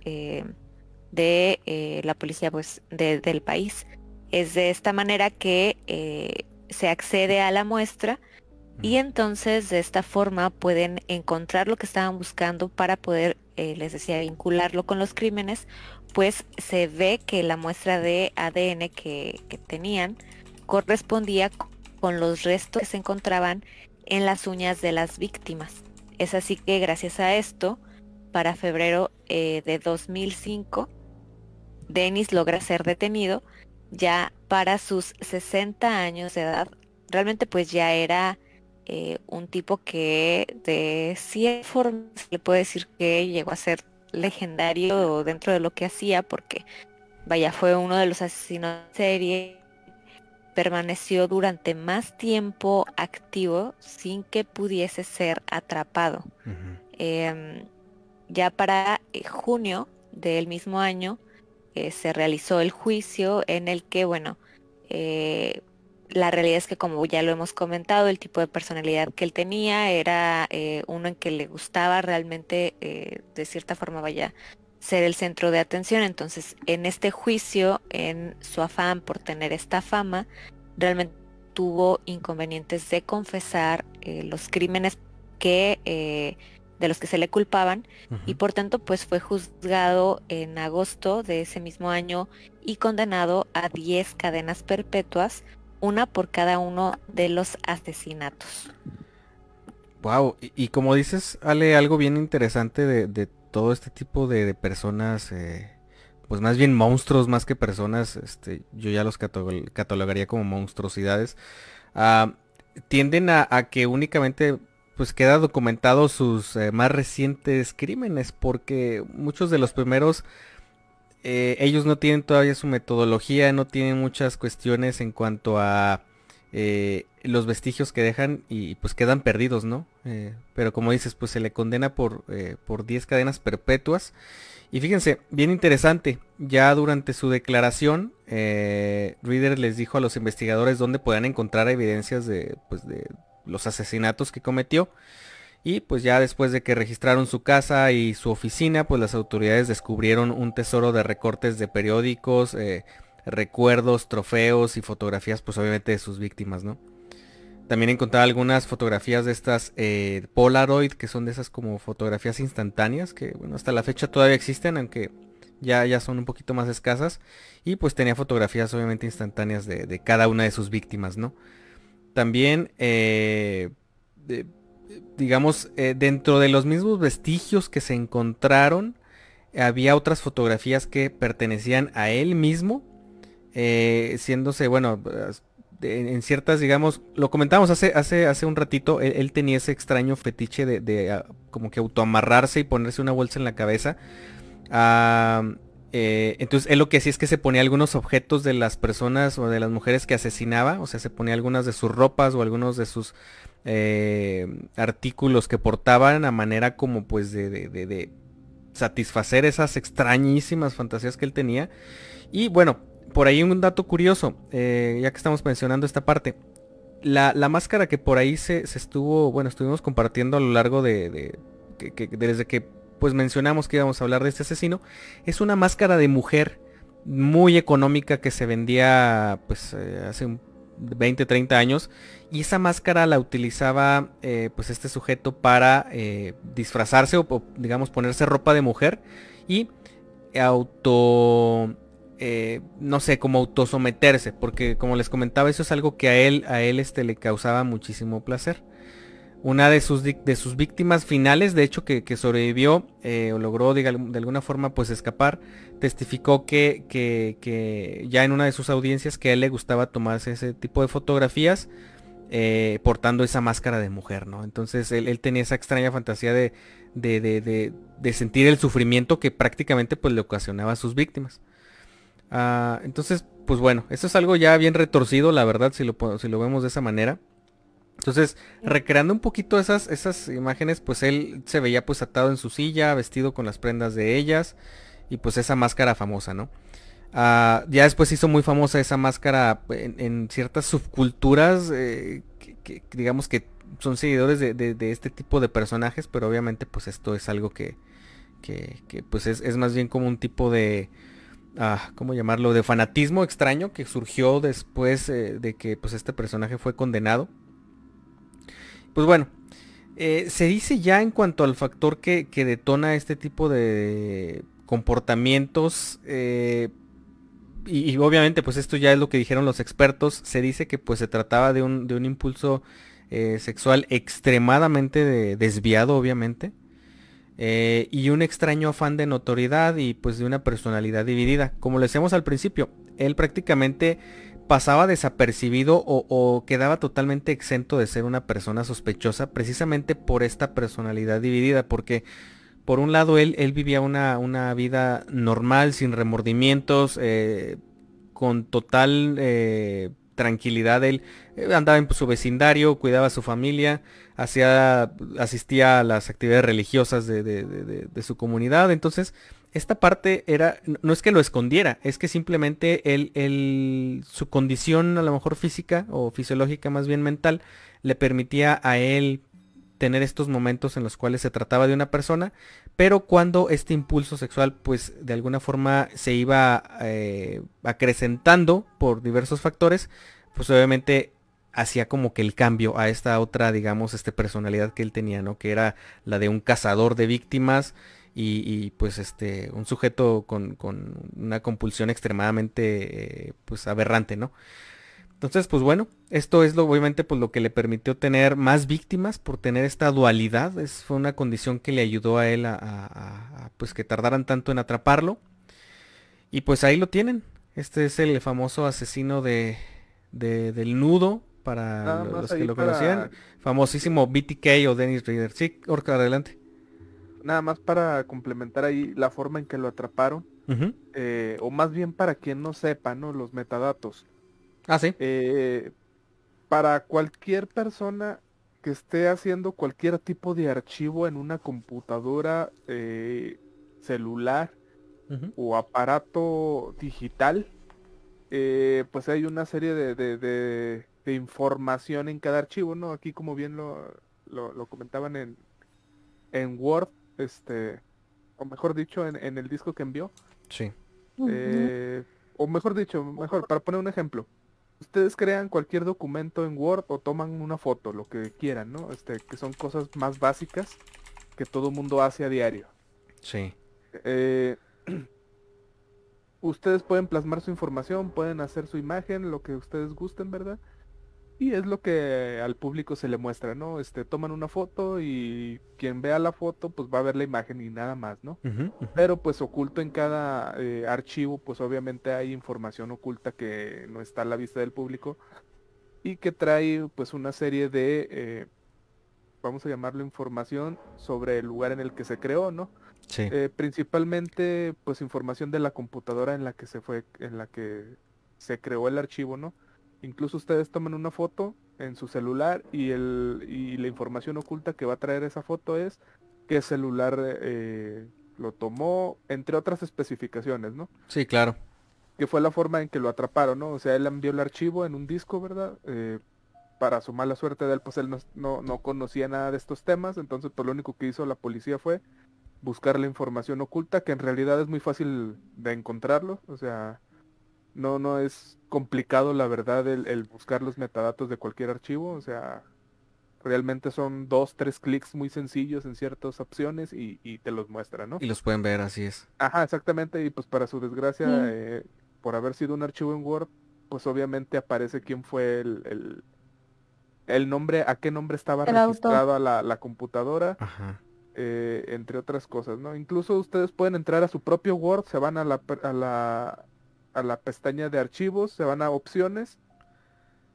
de eh, la policía pues, del país. Es de esta manera que eh, se accede a la muestra y entonces de esta forma pueden encontrar lo que estaban buscando para poder, eh, les decía, vincularlo con los crímenes, pues se ve que la muestra de ADN que, tenían correspondía con los restos que se encontraban en las uñas de las víctimas. Es así que gracias a esto, para febrero de 2005, Dennis logra ser detenido ya para sus 60 años de edad. Realmente pues ya era eh, un tipo que de cierta forma se le puede decir que llegó a ser legendario dentro de lo que hacía porque vaya fue uno de los asesinos de serie permaneció durante más tiempo activo sin que pudiese ser atrapado. Em, ya para eh, junio del mismo año eh, se realizó el juicio en el que, bueno, eh, la realidad es que como ya lo hemos comentado, el tipo de personalidad que él tenía era eh, uno en que le gustaba realmente, de cierta forma, vaya, ser el centro de atención. Entonces, en este juicio, en su afán por tener esta fama, realmente tuvo inconvenientes de confesar los crímenes que de los que se le culpaban y por tanto pues fue juzgado en agosto de ese mismo año y condenado a 10 cadenas perpetuas, una por cada uno de los asesinatos. Wow, y, como dices, Ale, algo bien interesante de, todo este tipo de, personas, eh, pues más bien monstruos más que personas, este, yo ya los catalogaría como monstruosidades, ah, tienden a, que únicamente pues queda documentado sus eh, más recientes crímenes porque muchos de los primeros eh, ellos no tienen todavía su metodología, no tienen muchas cuestiones en cuanto a eh, los vestigios que dejan y pues quedan perdidos, ¿no? pero como dices, pues se le condena por, por 10 cadenas perpetuas. Y fíjense, bien interesante, ya durante su declaración, Reader les dijo a los investigadores dónde podían encontrar evidencias de, pues de, los asesinatos que cometió. Y pues ya después de que registraron su casa y su oficina, pues las autoridades descubrieron un tesoro de recortes de periódicos, eh, recuerdos, trofeos y fotografías, pues obviamente de sus víctimas, ¿no? También encontraba algunas fotografías de estas eh, Polaroid, que son de esas como fotografías instantáneas, que bueno, hasta la fecha todavía existen, aunque ya, ya son un poquito más escasas. Y pues tenía fotografías obviamente instantáneas de, cada una de sus víctimas, ¿no? También, eh, digamos, eh, dentro de los mismos vestigios que se encontraron, había otras fotografías que pertenecían a él mismo, siéndose, bueno, en, ciertas, digamos, lo comentamos hace, hace, hace un ratito, él, tenía ese extraño fetiche de, ah, como que autoamarrarse y ponerse una bolsa en la cabeza. Ah, eh, entonces él lo que hacía es que se ponía algunos objetos de las personas o de las mujeres que asesinaba, o sea, se ponía algunas de sus ropas o algunos de sus eh, artículos que portaban a manera como pues de, satisfacer esas extrañísimas fantasías que él tenía. Y bueno, por ahí un dato curioso, eh, ya que estamos mencionando esta parte. La, máscara que por ahí se, estuvo, bueno, estuvimos compartiendo a lo largo de, desde que pues mencionamos que íbamos a hablar de este asesino, es una máscara de mujer muy económica que se vendía pues eh, hace 20, 30 años y esa máscara la utilizaba eh, pues este sujeto para disfrazarse o, digamos ponerse ropa de mujer y auto eh, no sé, como autosometerse, porque como les comentaba, eso es algo que a él, a él este, le causaba muchísimo placer. Una de sus, de sus víctimas finales, de hecho, que, sobrevivió eh, o logró de, alguna forma pues escapar, testificó que, que, ya en una de sus audiencias que a él le gustaba tomarse ese tipo de fotografías eh, portando esa máscara de mujer, ¿no? Entonces él, tenía esa extraña fantasía de, de, de, de, sentir el sufrimiento que prácticamente pues le ocasionaba a sus víctimas. Ah, entonces, pues bueno, esto es algo ya bien retorcido, la verdad, si lo, si lo vemos de esa manera. Entonces, recreando un poquito esas, esas imágenes, pues él se veía pues atado en su silla, vestido con las prendas de ellas y pues esa máscara famosa, ¿no? Ah, ya después hizo muy famosa esa máscara en, ciertas subculturas, eh, que, digamos que son seguidores de, este tipo de personajes, pero obviamente pues esto es algo que, que, pues es, es, más bien como un tipo de, ah, ¿cómo llamarlo? De fanatismo extraño que surgió después eh, de que pues este personaje fue condenado. Pues bueno, eh, se dice ya en cuanto al factor que, detona este tipo de comportamientos eh, y, obviamente pues esto ya es lo que dijeron los expertos, se dice que pues se trataba de un, de un impulso sexual extremadamente desviado obviamente eh, y un extraño afán de notoriedad y pues de una personalidad dividida. Como le decíamos al principio, él prácticamente pasaba desapercibido o, quedaba totalmente exento de ser una persona sospechosa precisamente por esta personalidad dividida, porque por un lado él, vivía una, una, vida normal, sin remordimientos, eh, con total eh, tranquilidad. Él eh, andaba en su vecindario, cuidaba a su familia, hacía, asistía a las actividades religiosas de, su comunidad. Entonces, esta parte era, no es que lo escondiera, es que simplemente él, su condición a lo mejor física o fisiológica más bien mental le permitía a él tener estos momentos en los cuales se trataba de una persona, pero cuando este impulso sexual pues de alguna forma se iba eh, acrecentando por diversos factores, pues obviamente hacía como que el cambio a esta otra, digamos, este personalidad que él tenía, ¿no? Que era la de un cazador de víctimas y, pues este, un sujeto con, una compulsión extremadamente, eh, pues aberrante, ¿no? Entonces, pues bueno, esto es lo, obviamente pues lo que le permitió tener más víctimas por tener esta dualidad. Es, fue una condición que le ayudó a él a, pues que tardaran tanto en atraparlo. Y pues ahí lo tienen. Este es el famoso asesino de, del nudo para los que lo conocían. Famosísimo BTK o Dennis Reader. Sí, Orca, adelante. Nada más para complementar ahí la forma en que lo atraparon. Eh, o más bien para quien no sepa, ¿no? Los metadatos. Ah, sí. Eh, para cualquier persona que esté haciendo cualquier tipo de archivo en una computadora eh, celular o aparato digital, pues hay una serie de, de, información en cada archivo, ¿no? Aquí como bien lo, lo, comentaban en, en Word, este, o mejor dicho, en, en el disco que envió. Sí. o mejor dicho, mejor, para poner un ejemplo, ustedes crean cualquier documento en Word o toman una foto, lo que quieran, ¿no? Este, que son cosas más básicas que todo mundo hace a diario. Sí. Eh, ustedes pueden plasmar su información, pueden hacer su imagen, lo que ustedes gusten, ¿verdad? Y es lo que al público se le muestra, ¿no? Este, toman una foto y quien vea la foto, pues va a ver la imagen y nada más, ¿no? Pero pues oculto en cada eh, archivo, pues obviamente hay información oculta que no está a la vista del público y que trae pues una serie de, eh, vamos a llamarlo información sobre el lugar en el que se creó, ¿no? Sí. Eh, principalmente pues información de la computadora en la que se fue, en la que se creó el archivo, ¿no? Incluso ustedes toman una foto en su celular y el y la información oculta que va a traer esa foto es qué celular eh, lo tomó, entre otras especificaciones, ¿no? Sí, claro. Que fue la forma en que lo atraparon, ¿no? O sea, él envió el archivo en un disco, ¿verdad? Eh, para su mala suerte de él, pues él no, no, no conocía nada de estos temas, entonces pues lo único que hizo la policía fue buscar la información oculta, que en realidad es muy fácil de encontrarlo, o sea, no, no es complicado la verdad el, el buscar los metadatos de cualquier archivo, o sea, realmente son dos, tres clics muy sencillos en ciertas opciones y, y te los muestra, ¿no? Y los pueden ver, así es. Ajá, exactamente, y pues para su desgracia, Mm. eh, por haber sido un archivo en Word, pues obviamente aparece quién fue el, el, el nombre, a qué nombre estaba El registrada la, la computadora, Ajá. eh, entre otras cosas, ¿no? Incluso ustedes pueden entrar a su propio Word, se van a la, a la, a la pestaña de archivos, se van a opciones,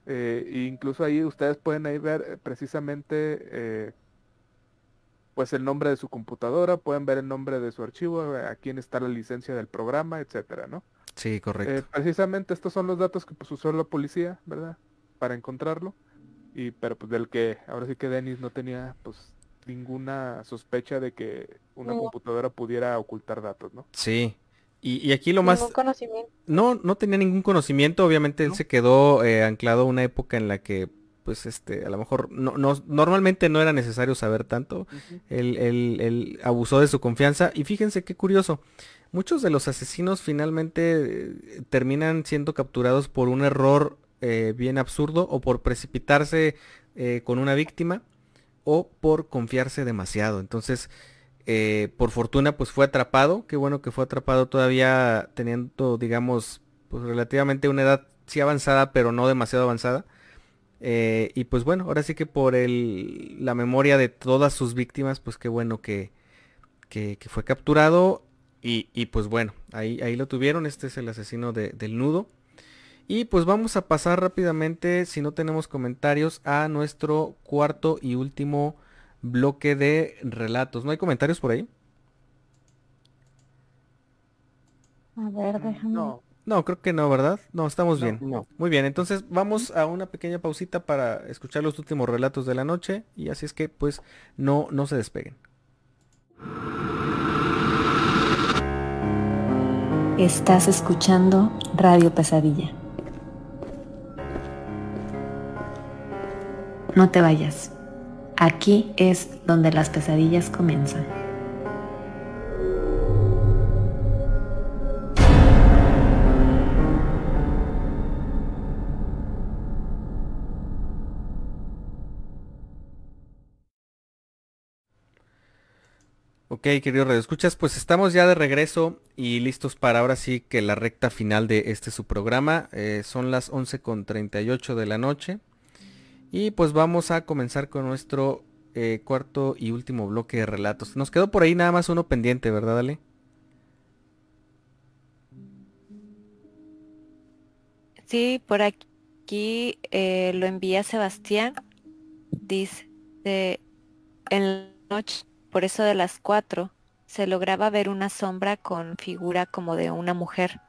eh, e incluso ahí ustedes pueden ahí ver eh, precisamente eh, pues el nombre de su computadora, pueden ver el nombre de su archivo, eh, a quién está la licencia del programa, etcétera, ¿no? Sí, correcto. Eh, precisamente estos son los datos que pues usó la policía, ¿verdad? Para encontrarlo. Y pero pues del que ahora sí que Dennis no tenía pues ninguna sospecha de que una No. computadora pudiera ocultar datos, ¿no? Sí. Y, y aquí lo más... Ningún conocimiento. No, no tenía ningún conocimiento, obviamente él ¿No? se quedó eh, anclado a una época en la que, pues, este, a lo mejor, no, no, normalmente no era necesario saber tanto, él, él- él abusó de su confianza, y fíjense qué curioso, muchos de los asesinos finalmente eh, terminan siendo capturados por un error eh, bien absurdo, o por precipitarse con una víctima, o por confiarse demasiado, entonces... Eh, por fortuna pues fue atrapado, qué bueno que fue atrapado todavía teniendo digamos pues relativamente una edad sí avanzada pero no demasiado avanzada. Eh, y pues bueno, ahora sí que por el, la memoria de todas sus víctimas pues qué bueno que, que, fue capturado y, y, pues bueno, ahí, ahí lo tuvieron, este es el asesino de- del nudo. Y pues vamos a pasar rápidamente, si no tenemos comentarios, a nuestro cuarto y último bloque de relatos. ¿No hay comentarios por ahí? A ver, déjame. No, No, creo que no, ¿verdad? No, estamos No, bien. No. Muy bien, entonces vamos a una pequeña pausita para escuchar los últimos relatos de la noche y así es que pues no, no se despeguen. Estás escuchando Radio Pesadilla. No te vayas. Aquí es donde las pesadillas comienzan. Ok, queridos redescuchas, pues estamos ya de regreso y listos para ahora sí que la recta final de este su programa. Eh, son las 11.38 de la noche. Y pues vamos a comenzar con nuestro eh, cuarto y último bloque de relatos. Nos quedó por ahí nada más uno pendiente, ¿verdad, Ale? Sí, por aquí eh, lo envía Sebastián. Dice, de, en la noche, por eso de las cuatro, se lograba ver una sombra con figura como de una mujer.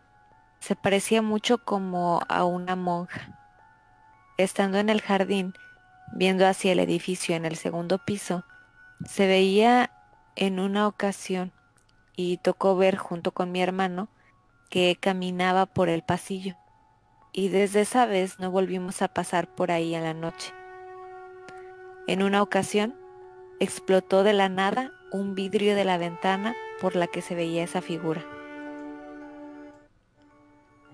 Se parecía mucho como a una monja. Estando en el jardín, viendo hacia el edificio en el segundo piso, se veía en una ocasión y tocó ver junto con mi hermano que caminaba por el pasillo y desde esa vez no volvimos a pasar por ahí en la noche. En una ocasión, explotó de la nada un vidrio de la ventana por la que se veía esa figura.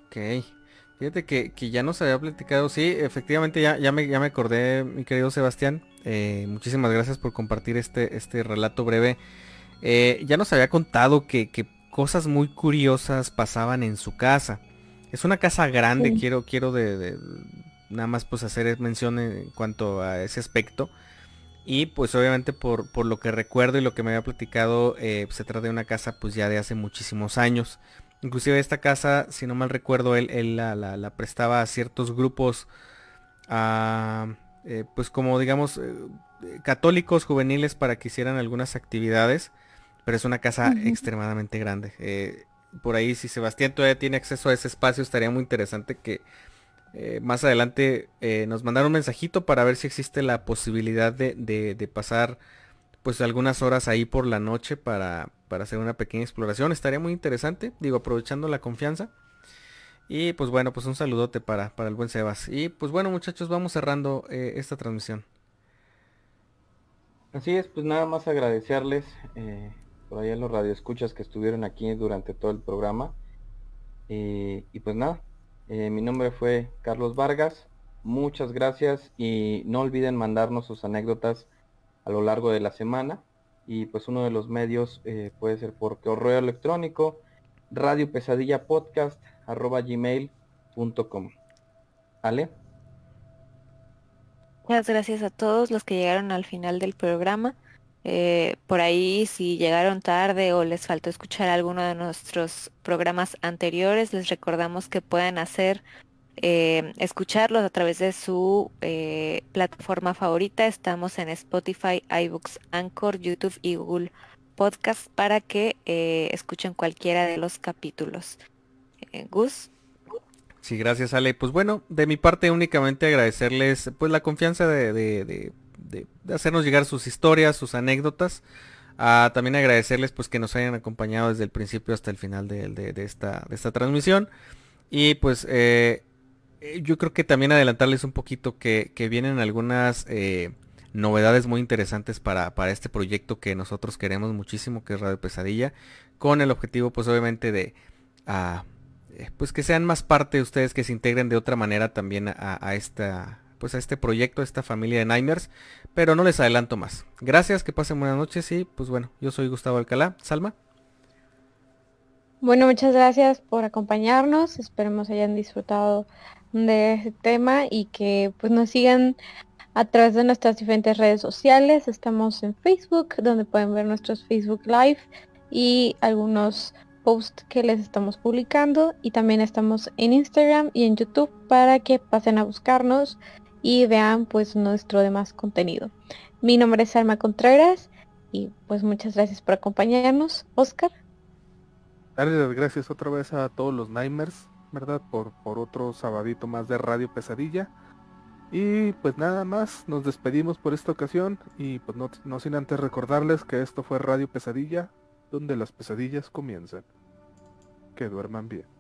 Ok. Fíjate que, ya nos había platicado, sí, efectivamente ya, ya, me, ya me acordé, mi querido Sebastián. Eh, muchísimas gracias por compartir este, este relato breve. Eh, ya nos había contado que, cosas muy curiosas pasaban en su casa. Es una casa grande, quiero, quiero de, nada más pues hacer mención en cuanto a ese aspecto. Y pues obviamente por, por lo que recuerdo y lo que me había platicado, eh, se trata de una casa pues ya de hace muchísimos años. Inclusive esta casa, si no mal recuerdo, él, la, prestaba a ciertos grupos, eh, pues como digamos, eh, católicos juveniles para que hicieran algunas actividades. Pero es una casa extremadamente grande. Eh, por ahí, si Sebastián todavía tiene acceso a ese espacio, estaría muy interesante que más adelante nos mandara un mensajito para ver si existe la posibilidad de, de pasar pues algunas horas ahí por la noche para, para hacer una pequeña exploración. Estaría muy interesante, digo, aprovechando la confianza. Y pues bueno, pues un saludote para, para el buen Sebas. Y pues bueno muchachos, vamos cerrando eh, esta transmisión. Así es, pues nada más agradecerles eh, por allá los radioescuchas que estuvieron aquí durante todo el programa. y pues nada, eh, mi nombre fue Carlos Vargas. Muchas gracias y no olviden mandarnos sus anécdotas a lo largo de la semana y pues uno de los medios eh, puede ser por correo electrónico radio pesadilla podcast arroba gmail.com ¿Ale? Muchas gracias a todos los que llegaron al final del programa. Eh, por ahí, si llegaron tarde o les faltó escuchar alguno de nuestros programas anteriores, les recordamos que pueden hacer eh, escucharlos a través de su eh, plataforma favorita. Estamos en Spotify, iBooks, Anchor, YouTube y Google Podcast para que eh, escuchen cualquiera de los capítulos. Gus. Sí, gracias Ale. Pues bueno, de mi parte únicamente agradecerles pues la confianza de, hacernos llegar sus historias, sus anécdotas. Ah, también agradecerles pues que nos hayan acompañado desde el principio hasta el final de, esta, esta transmisión. Y pues eh, yo creo que también adelantarles un poquito que, vienen algunas eh, novedades muy interesantes para, este proyecto que nosotros queremos muchísimo, que es Radio Pesadilla, con el objetivo pues obviamente de eh, pues que sean más parte de ustedes, que se integren de otra manera también a, esta pues a este proyecto, a esta familia de Nightmares, pero no les adelanto más. Gracias, que pasen buenas noches y pues bueno, yo soy Gustavo Alcalá. Salma. Bueno, muchas gracias por acompañarnos. Esperemos hayan disfrutado de este tema y que pues nos sigan a través de nuestras diferentes redes sociales. Estamos en Facebook, donde pueden ver nuestros Facebook Live y algunos posts que les estamos publicando. Y también estamos en Instagram y en YouTube para que pasen a buscarnos y vean pues nuestro demás contenido. Mi nombre es Alma Contreras y pues muchas gracias por acompañarnos. Oscar. Las gracias otra vez a todos los Nightmares ¿verdad? Por, por otro sabadito más de Radio Pesadilla. Y pues nada más, nos despedimos por esta ocasión y pues no, no sin antes recordarles que esto fue Radio Pesadilla, donde las pesadillas comienzan. Que duerman bien.